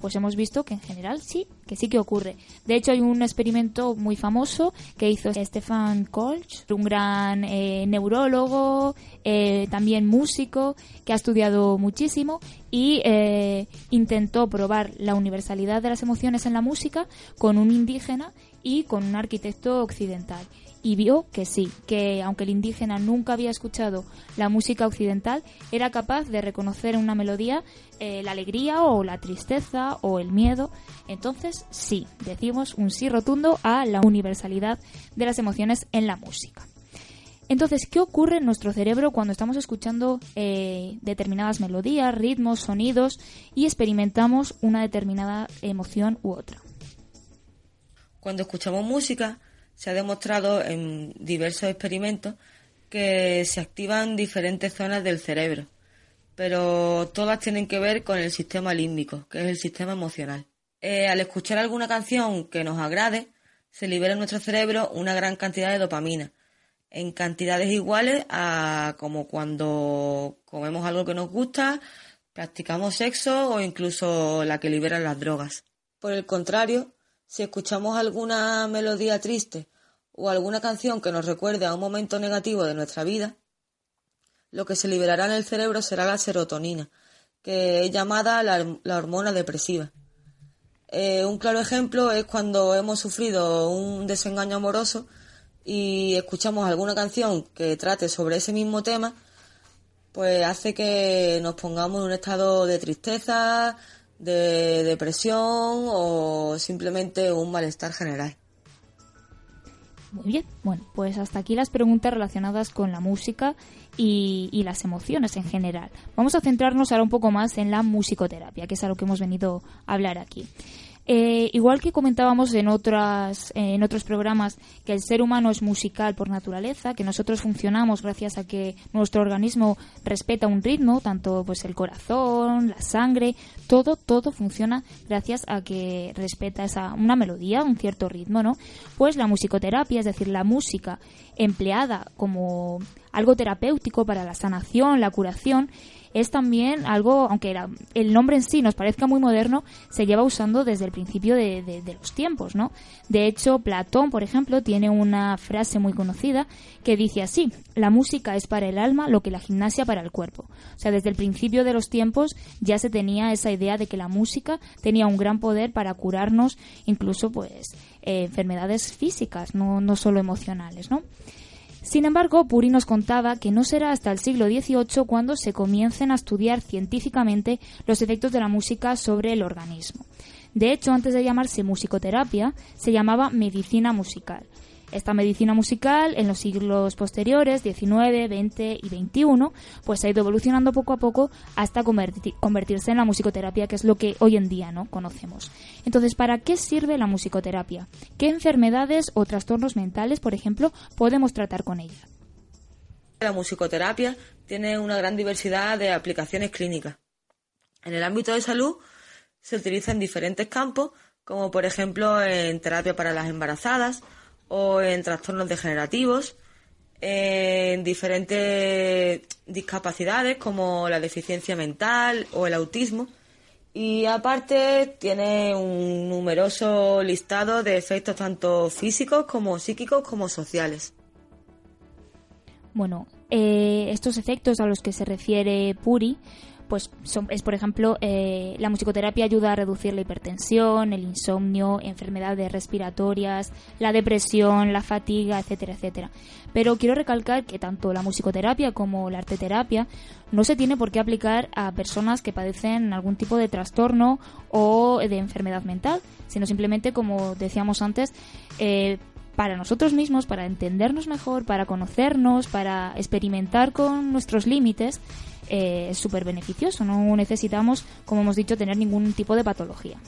Pues hemos visto que en general sí, que sí que ocurre. De hecho, hay un experimento muy famoso que hizo Stefan Kolch, un gran eh, neurólogo, eh, también músico, que ha estudiado muchísimo y eh, intentó probar la universalidad de las emociones en la música con un indígena y con un arquitecto occidental y vio que sí, que aunque el indígena nunca había escuchado la música occidental, era capaz de reconocer en una melodía eh, la alegría o la tristeza o el miedo. Entonces, sí, decimos un sí rotundo a la universalidad de las emociones en la música. Entonces, ¿qué ocurre en nuestro cerebro cuando estamos escuchando eh, determinadas melodías, ritmos, sonidos y experimentamos una determinada emoción u otra? Cuando escuchamos música, se ha demostrado en diversos experimentos que se activan diferentes zonas del cerebro, pero todas tienen que ver con el sistema límbico, que es el sistema emocional. Eh, al escuchar alguna canción que nos agrade, se libera en nuestro cerebro una gran cantidad de dopamina, en cantidades iguales a como cuando comemos algo que nos gusta, practicamos sexo o incluso la que liberan las drogas. Por el contrario, si escuchamos alguna melodía triste o alguna canción que nos recuerde a un momento negativo de nuestra vida, lo que se liberará en el cerebro será la serotonina, que es llamada la, hormona depresiva. Eh, un claro ejemplo es cuando hemos sufrido un desengaño amoroso y escuchamos alguna canción que trate sobre ese mismo tema, pues hace que nos pongamos en un estado de tristeza, de depresión o simplemente un malestar general. Muy bien, bueno, pues hasta aquí las preguntas relacionadas con la música y, y, las emociones en general. Vamos a centrarnos ahora un poco más en la musicoterapia, que es a lo que hemos venido a hablar aquí. Eh, igual que comentábamos en, otras, en otros programas que el ser humano es musical por naturaleza, que nosotros funcionamos gracias a que nuestro organismo respeta un ritmo, tanto pues el corazón, la sangre, todo, todo funciona gracias a que respeta esa, una melodía, un cierto ritmo, ¿no? Pues la musicoterapia, es decir, la música empleada como algo terapéutico para la sanación, la curación, es también algo, aunque el nombre en sí nos parezca muy moderno, se lleva usando desde el principio de, los tiempos, ¿no? De hecho, Platón, por ejemplo, tiene una frase muy conocida que dice así, la música es para el alma lo que la gimnasia para el cuerpo. O sea, desde el principio de los tiempos ya se tenía esa idea de que la música tenía un gran poder para curarnos incluso pues eh, enfermedades físicas, no, no solo emocionales, ¿no? Sin embargo, Puri nos contaba que no será hasta el siglo XVIII cuando se comiencen a estudiar científicamente los efectos de la música sobre el organismo. De hecho, antes de llamarse musicoterapia, se llamaba medicina musical. Esta medicina musical en los siglos posteriores, XIX, XX y XXI, pues ha ido evolucionando poco a poco hasta convertirse en la musicoterapia, que es lo que hoy en día no conocemos. Entonces, ¿para qué sirve la musicoterapia? ¿Qué enfermedades o trastornos mentales, por ejemplo, podemos tratar con ella? La musicoterapia tiene una gran diversidad de aplicaciones clínicas. En el ámbito de salud se utiliza en diferentes campos, como por ejemplo en terapia para las embarazadas, o en trastornos degenerativos, en diferentes discapacidades como la deficiencia mental o el autismo. Y aparte tiene un numeroso listado de efectos tanto físicos como psíquicos como sociales. Bueno, eh, estos efectos a los que se refiere Puri pues es por ejemplo eh, la musicoterapia ayuda a reducir la hipertensión, el insomnio, enfermedades respiratorias, la depresión, la fatiga, etcétera, etcétera. Pero quiero recalcar que tanto la musicoterapia como la arteterapia no se tiene por qué aplicar a personas que padecen algún tipo de trastorno o de enfermedad mental, sino simplemente como decíamos antes eh, para nosotros mismos, para entendernos mejor, para conocernos, para experimentar con nuestros límites eh, es súper beneficioso. No necesitamos, como hemos dicho, tener ningún tipo de patología.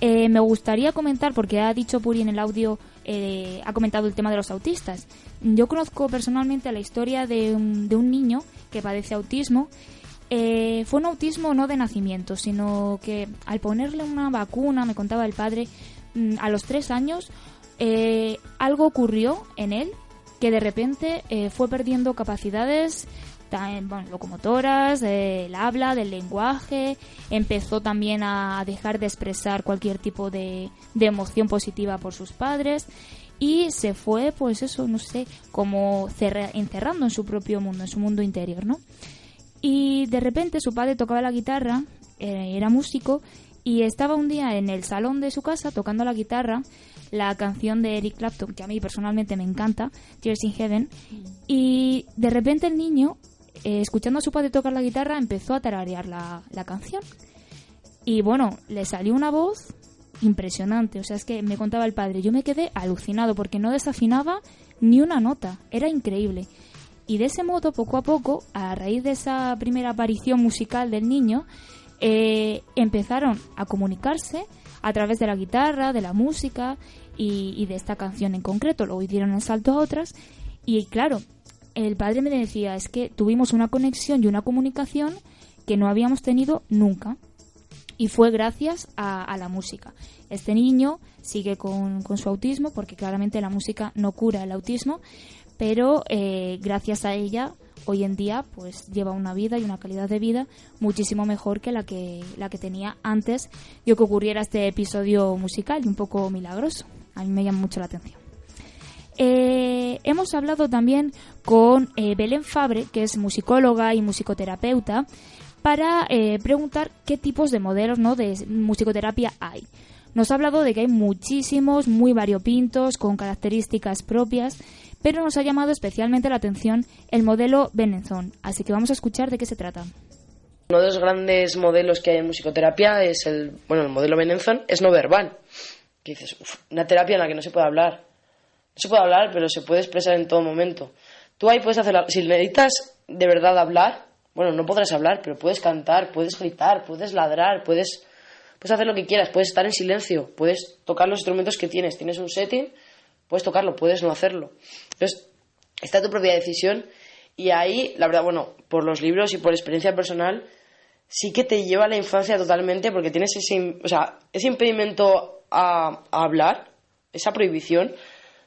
Eh, me gustaría comentar, porque ha dicho Puri en el audio, eh, ha comentado el tema de los autistas. Yo conozco personalmente la historia de un, niño que padece autismo. Eh, fue un autismo no de nacimiento, sino que al ponerle una vacuna, me contaba el padre, mm, a los tres años, algo ocurrió en él que de repente fue perdiendo capacidades locomotoras, del habla, del lenguaje, empezó también a dejar de expresar cualquier tipo de, emoción positiva por sus padres y se fue, pues eso, no sé, como encerrando en su propio mundo, en su mundo interior, ¿no? Y de repente su padre tocaba la guitarra, eh, era músico, y estaba un día en el salón de su casa tocando la guitarra la canción de Eric Clapton, que a mí personalmente me encanta, Tears in Heaven, y de repente el niño eh, escuchando a su padre tocar la guitarra, empezó a tararear la, canción. Y bueno, le salió una voz impresionante. O sea, es que me contaba el padre, yo me quedé alucinado porque no desafinaba ni una nota. Era increíble. Y de ese modo, poco a poco, a raíz de esa primera aparición musical del niño, eh, empezaron a comunicarse a través de la guitarra, de la música y, y de esta canción en concreto. Luego hicieron el salto a otras. Y claro, el padre me decía, es que tuvimos una conexión y una comunicación que no habíamos tenido nunca. Y fue gracias a, la música. Este niño sigue con, su autismo, porque claramente la música no cura el autismo, pero eh, gracias a ella hoy en día pues lleva una vida y una calidad de vida muchísimo mejor que la que la que tenía antes de que ocurriera este episodio musical y un poco milagroso. A mí me llama mucho la atención. Eh, hemos hablado también con eh, Belén Fabre, que es musicóloga y musicoterapeuta, para eh, preguntar qué tipos de modelos de musicoterapia hay. Nos ha hablado de que hay muchísimos, muy variopintos, con características propias, pero nos ha llamado especialmente la atención el modelo Benenzón. Así que vamos a escuchar de qué se trata. Uno de los grandes modelos que hay en musicoterapia es el, bueno, el modelo Benenzón, es no verbal. Que dices, una terapia en la que no se puede hablar se puede hablar, pero se puede expresar en todo momento. Tú ahí puedes hacer, si necesitas de verdad hablar, bueno, no podrás hablar, pero puedes cantar, puedes gritar, puedes ladrar, puedes, puedes hacer lo que quieras, puedes estar en silencio, puedes tocar los instrumentos que tienes, tienes un setting, puedes tocarlo, puedes no hacerlo. Entonces, está tu propia decisión y ahí, la verdad, bueno, por los libros y por experiencia personal, sí que te lleva a la infancia totalmente porque tienes ese, o sea, ese impedimento a hablar, esa prohibición,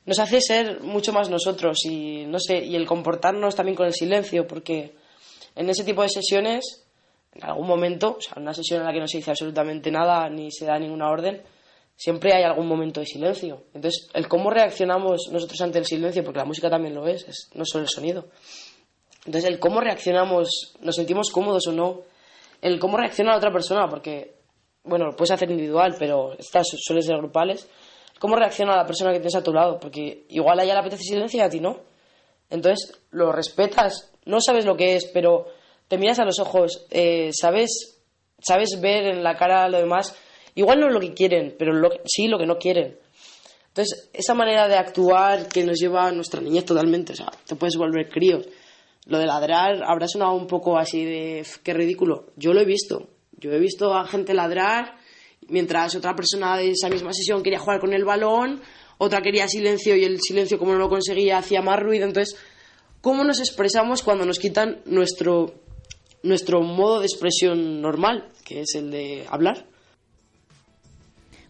nos hace ser mucho más nosotros y no sé y el comportarnos también con el silencio porque en ese tipo de sesiones en algún momento o sea una sesión en la que no se dice absolutamente nada ni se da ninguna orden siempre hay algún momento de silencio. Entonces el cómo reaccionamos nosotros ante el silencio porque la música también lo es, es no solo el sonido. Entonces el cómo reaccionamos nos sentimos cómodos o no el cómo reacciona la otra persona porque bueno lo puedes hacer individual pero estas suelen ser grupales cómo reacciona la persona que tienes a tu lado, porque igual a ella le apetece silencio y a ti no. Entonces lo respetas, no sabes lo que es, pero te miras a los ojos, eh, sabes, sabes ver en la cara a lo demás, igual no es lo que quieren, pero sí lo que no quieren. Entonces, esa manera de actuar que nos lleva a nuestra niñez totalmente, o sea, te puedes volver críos. Lo de ladrar habrá sonado un poco así de qué ridículo. Yo lo he visto. Yo he visto a gente ladrar mientras otra persona de esa misma sesión quería jugar con el balón, otra quería silencio y el silencio como no lo conseguía hacía más ruido. Entonces, ¿cómo nos expresamos cuando nos quitan nuestro, nuestro modo de expresión normal, que es el de hablar?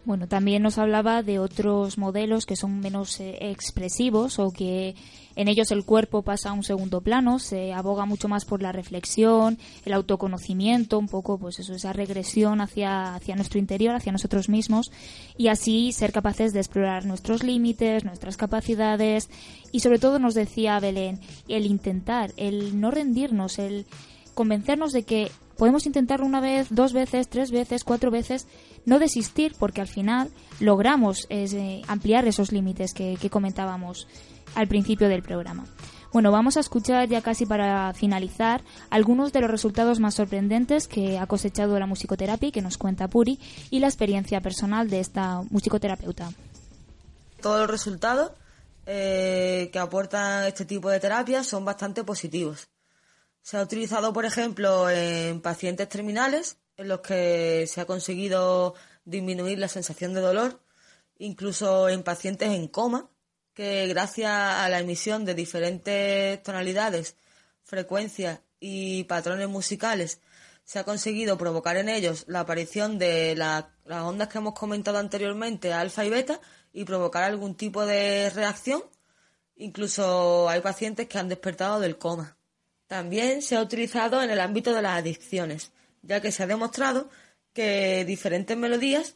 Bueno, también nos hablaba de otros modelos que son menos eh, expresivos o que en ellos el cuerpo pasa a un segundo plano, se aboga mucho más por la reflexión, el autoconocimiento, un poco pues eso, esa regresión hacia, hacia nuestro interior, hacia nosotros mismos y así ser capaces de explorar nuestros límites, nuestras capacidades y sobre todo nos decía Belén, el intentar, el no rendirnos, el convencernos de que podemos intentarlo una vez, dos veces, tres veces, cuatro veces no desistir porque al final logramos eh, ampliar esos límites que, comentábamos al principio del programa. Bueno, vamos a escuchar ya casi para finalizar algunos de los resultados más sorprendentes que ha cosechado la musicoterapia que nos cuenta Puri y la experiencia personal de esta musicoterapeuta. Todos los resultados eh, que aportan este tipo de terapias son bastante positivos. Se ha utilizado, por ejemplo, en pacientes terminales, en los que se ha conseguido disminuir la sensación de dolor, incluso en pacientes en coma, que gracias a la emisión de diferentes tonalidades, frecuencias y patrones musicales se ha conseguido provocar en ellos la aparición de las ondas que hemos comentado anteriormente, alfa y beta, y provocar algún tipo de reacción. Incluso hay pacientes que han despertado del coma. También se ha utilizado en el ámbito de las adicciones, ya que se ha demostrado que diferentes melodías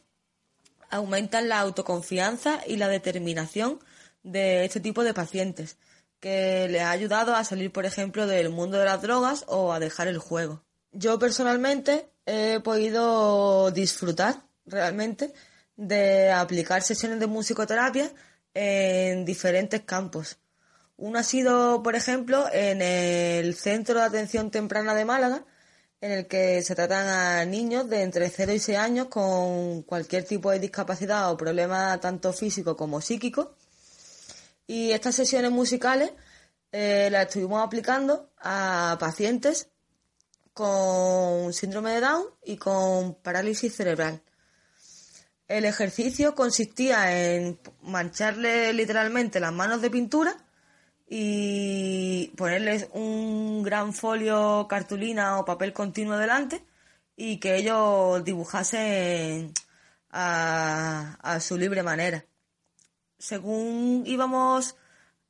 aumentan la autoconfianza y la determinación de este tipo de pacientes, que les ha ayudado a salir, por ejemplo, del mundo de las drogas o a dejar el juego. Yo personalmente he podido disfrutar realmente de aplicar sesiones de musicoterapia en diferentes campos. Uno ha sido, por ejemplo, en el Centro de Atención Temprana de Málaga, en el que se tratan a niños de entre 0 y 6 años con cualquier tipo de discapacidad o problema tanto físico como psíquico y estas sesiones musicales eh, las estuvimos aplicando a pacientes con síndrome de Down y con parálisis cerebral. El ejercicio consistía en mancharle literalmente las manos de pintura y ponerles un gran folio, cartulina o papel continuo delante y que ellos dibujasen a, su libre manera según íbamos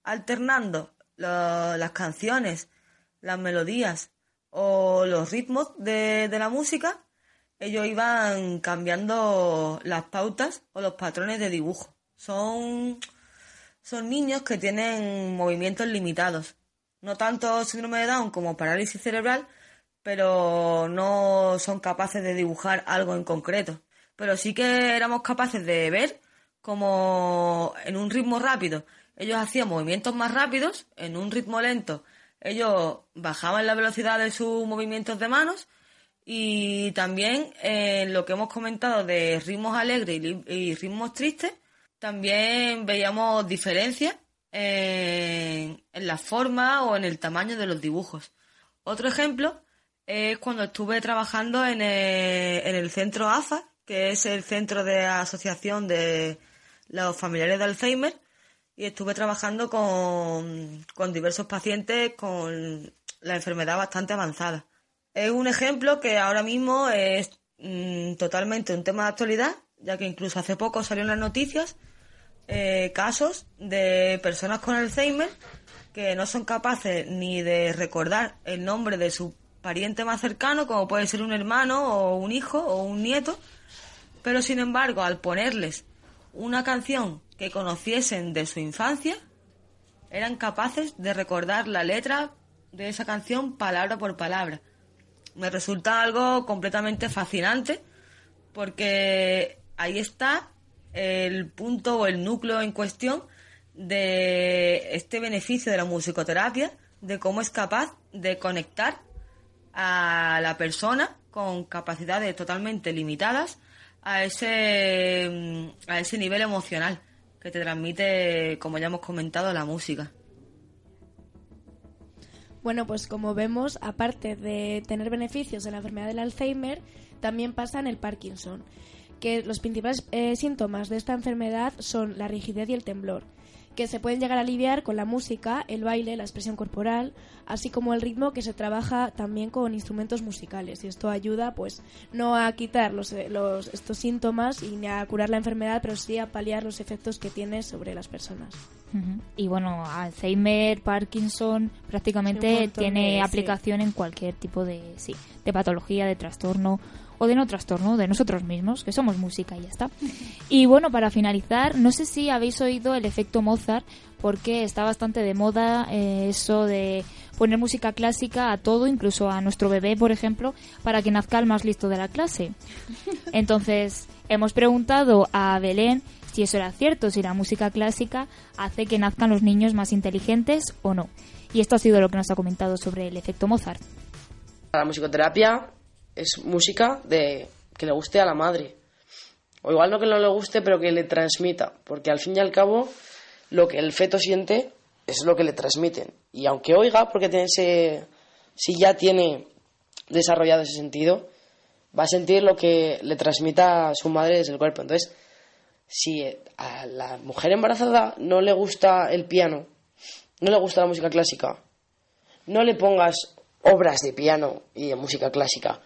alternando las canciones, las melodías o los ritmos de, la música, ellos iban cambiando las pautas o los patrones de dibujo. Son, son niños que tienen movimientos limitados. No tanto síndrome de Down como parálisis cerebral, pero no son capaces de dibujar algo en concreto. Pero sí que éramos capaces de ver como en un ritmo rápido. Ellos hacían movimientos más rápidos, en un ritmo lento. Ellos bajaban la velocidad de sus movimientos de manos y también en lo que hemos comentado de ritmos alegres y, ritmos tristes, también veíamos diferencias en, la forma o en el tamaño de los dibujos. Otro ejemplo es cuando estuve trabajando en en el centro AFA, que es el centro de asociación de los familiares de Alzheimer y estuve trabajando con, diversos pacientes con la enfermedad bastante avanzada. Es un ejemplo que ahora mismo es mm, totalmente un tema de actualidad, ya que incluso hace poco salieron las noticias eh, casos de personas con Alzheimer que no son capaces ni de recordar el nombre de su pariente más cercano, como puede ser un hermano o un hijo o un nieto, pero sin embargo al ponerles una canción que conociesen de su infancia, eran capaces de recordar la letra de esa canción palabra por palabra. Me resulta algo completamente fascinante porque ahí está el punto o el núcleo en cuestión de este beneficio de la musicoterapia, de cómo es capaz de conectar a la persona con capacidades totalmente limitadas a ese, mm, a ese nivel emocional que te transmite, como ya hemos comentado, la música. Bueno, pues como vemos, aparte de tener beneficios de la enfermedad del Alzheimer, también pasa en el Parkinson, que los principales eh, síntomas de esta enfermedad son la rigidez y el temblor que se pueden llegar a aliviar con la música, el baile, la expresión corporal, así como el ritmo que se trabaja también con instrumentos musicales. Y esto ayuda, pues, no a quitar los, eh, los, estos síntomas y ni a curar la enfermedad, pero sí a paliar los efectos que tiene sobre las personas. Y bueno, Alzheimer, Parkinson, prácticamente tiene aplicación en cualquier tipo de, sí, de patología, de trastorno o de no trastorno de nosotros mismos, que somos música y ya está. Y bueno, para finalizar, no sé si habéis oído el efecto Mozart, porque está bastante de moda eh, eso de poner música clásica a todo, incluso a nuestro bebé, por ejemplo, para que nazca el más listo de la clase. Entonces, hemos preguntado a Belén si eso era cierto, si la música clásica hace que nazcan los niños más inteligentes o no. Y esto ha sido lo que nos ha comentado sobre el efecto Mozart. La musicoterapia es música de que le guste a la madre. O igual no que no le guste, pero que le transmita. Porque al fin y al cabo, lo que el feto siente es lo que le transmiten. Y aunque oiga, porque tiene ese si ya tiene desarrollado ese sentido, va a sentir lo que le transmita su madre desde el cuerpo. Entonces, si a la mujer embarazada no le gusta el piano, no le gusta la música clásica, no le pongas obras de piano y de música clásica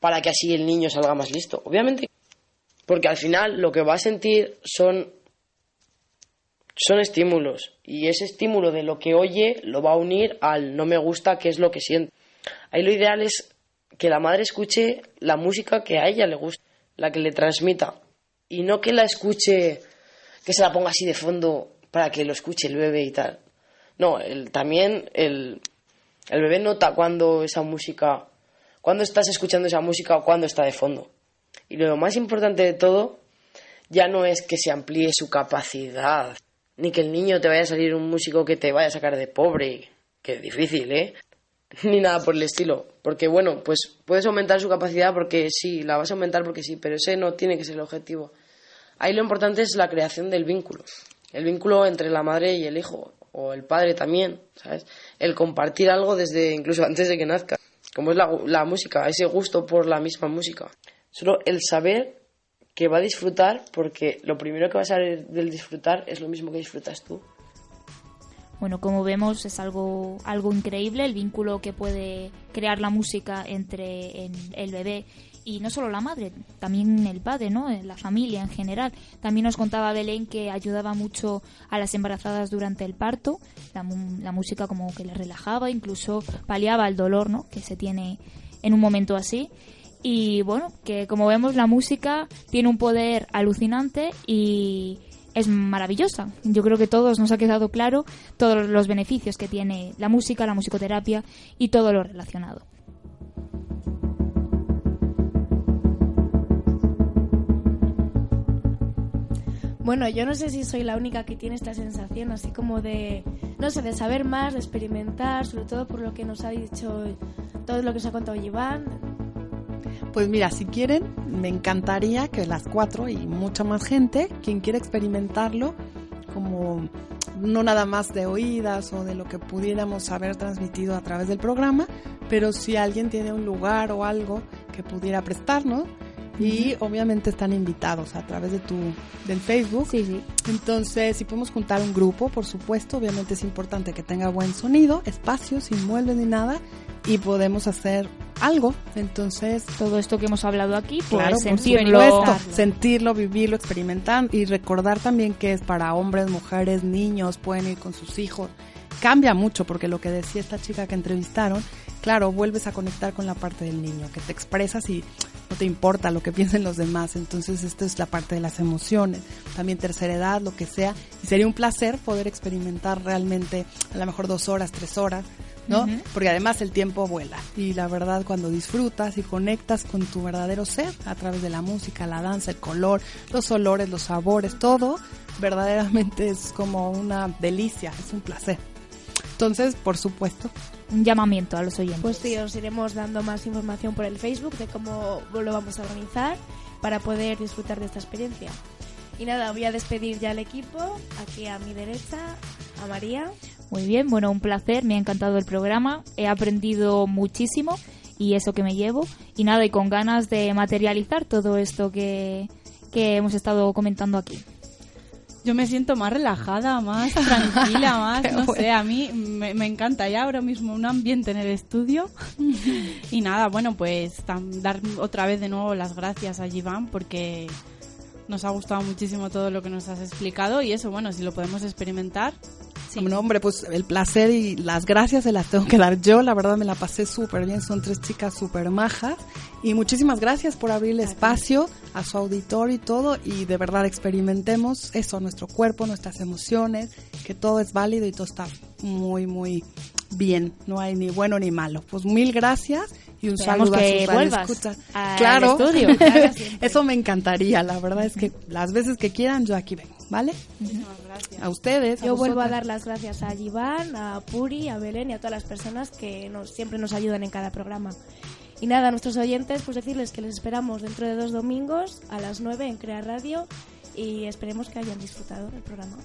para que así el niño salga más listo. Obviamente, porque al final lo que va a sentir son son estímulos y ese estímulo de lo que oye lo va a unir al no me gusta, que es lo que siente. Ahí lo ideal es que la madre escuche la música que a ella le gusta, la que le transmita, y no que la escuche, que se la ponga así de fondo para que lo escuche el bebé y tal. No, el, también el, el bebé nota cuando esa música, cuando estás escuchando esa música o cuando está de fondo. Y lo más importante de todo ya no es que se amplíe su capacidad, ni que el niño te vaya a salir un músico que te vaya a sacar de pobre, que es difícil, ¿eh? Ni nada por el estilo. Porque bueno, pues puedes aumentar su capacidad porque sí, la vas a aumentar porque sí, pero ese no tiene que ser el objetivo. Ahí lo importante es la creación del vínculo. El vínculo entre la madre y el hijo, o el padre también, ¿sabes? El compartir algo desde incluso antes de que nazca. Como es la, la música, ese gusto por la misma música. Solo el saber que va a disfrutar porque lo primero que va a saber del disfrutar es lo mismo que disfrutas tú. Bueno, como vemos es algo, algo increíble el vínculo que puede crear la música entre el bebé y no solo la madre, también el padre, ¿no? La familia en general. También nos contaba Belén que ayudaba mucho a las embarazadas durante el parto, la, la música como que les relajaba, incluso paliaba el dolor, ¿no? Que se tiene en un momento así. Y bueno, que como vemos la música tiene un poder alucinante y es maravillosa. Yo creo que todos nos ha quedado claro todos los beneficios que tiene la música, la musicoterapia y todo lo relacionado. Bueno, yo no sé si soy la única que tiene esta sensación así como de, no sé, de saber más, de experimentar, sobre todo por lo que nos ha dicho, todo lo que nos ha contado Iván, pues mira, si quieren, me encantaría que las cuatro y mucha más gente, quien quiera experimentarlo, como no nada más de oídas o de lo que pudiéramos haber transmitido a través del programa, pero si alguien tiene un lugar o algo que pudiera prestarnos, y obviamente están invitados a través de tu del Facebook. Sí, sí. Entonces, si podemos juntar un grupo, por supuesto, obviamente es importante que tenga buen sonido, espacio, sin muebles ni nada, y podemos hacer algo. Entonces, todo esto que hemos hablado aquí, pues claro, sentirlo, sentirlo, vivirlo, experimentar y recordar también que es para hombres, mujeres, niños, pueden ir con sus hijos. Cambia mucho porque lo que decía esta chica que entrevistaron, claro, vuelves a conectar con la parte del niño, que te expresas y no te importa lo que piensen los demás. Entonces, esto es la parte de las emociones, también tercera edad, lo que sea. Y sería un placer poder experimentar realmente a lo mejor dos horas, tres horas ¿no? Porque además el tiempo vuela y la verdad cuando disfrutas y conectas con tu verdadero ser a través de la música, la danza, el color, los olores, los sabores, todo, verdaderamente es como una delicia, es un placer. Entonces, por supuesto, un llamamiento a los oyentes. Pues sí, os iremos dando más información por el Facebook de cómo lo vamos a organizar para poder disfrutar de esta experiencia. Y nada, voy a despedir ya al equipo. Aquí a mi derecha, a María. Muy bien, bueno, un placer, me ha encantado el programa, he aprendido muchísimo y eso que me llevo. Y nada, y con ganas de materializar todo esto que, hemos estado comentando aquí. Yo me siento más relajada, más tranquila, más, no sé, a mí me, me, encanta ya ahora mismo un ambiente en el estudio. y nada, bueno, pues dar otra vez de nuevo las gracias a Iván porque nos ha gustado muchísimo todo lo que nos has explicado y eso, bueno, si lo podemos experimentar, bueno, hombre, pues el placer y las gracias se las tengo que dar yo. La verdad me la pasé súper bien. Son tres chicas súper majas. Y muchísimas gracias por abrirle espacio a su auditorio y todo. Y de verdad experimentemos eso, nuestro cuerpo, nuestras emociones, que todo es válido y todo está muy, muy bien. No hay ni bueno ni malo. Pues mil gracias y un saludo que a vuelvas Claro, eso me encantaría. La verdad es que las veces que quieran yo aquí vengo, ¿vale? A ustedes. Yo vuelvo a dar las gracias a Iván, a Puri, a Belén y a todas las personas que nos, siempre nos ayudan en cada programa. Y nada, a nuestros oyentes, pues decirles que les esperamos dentro de dos domingos a las 9 en Crea Radio y esperemos que hayan disfrutado del programa.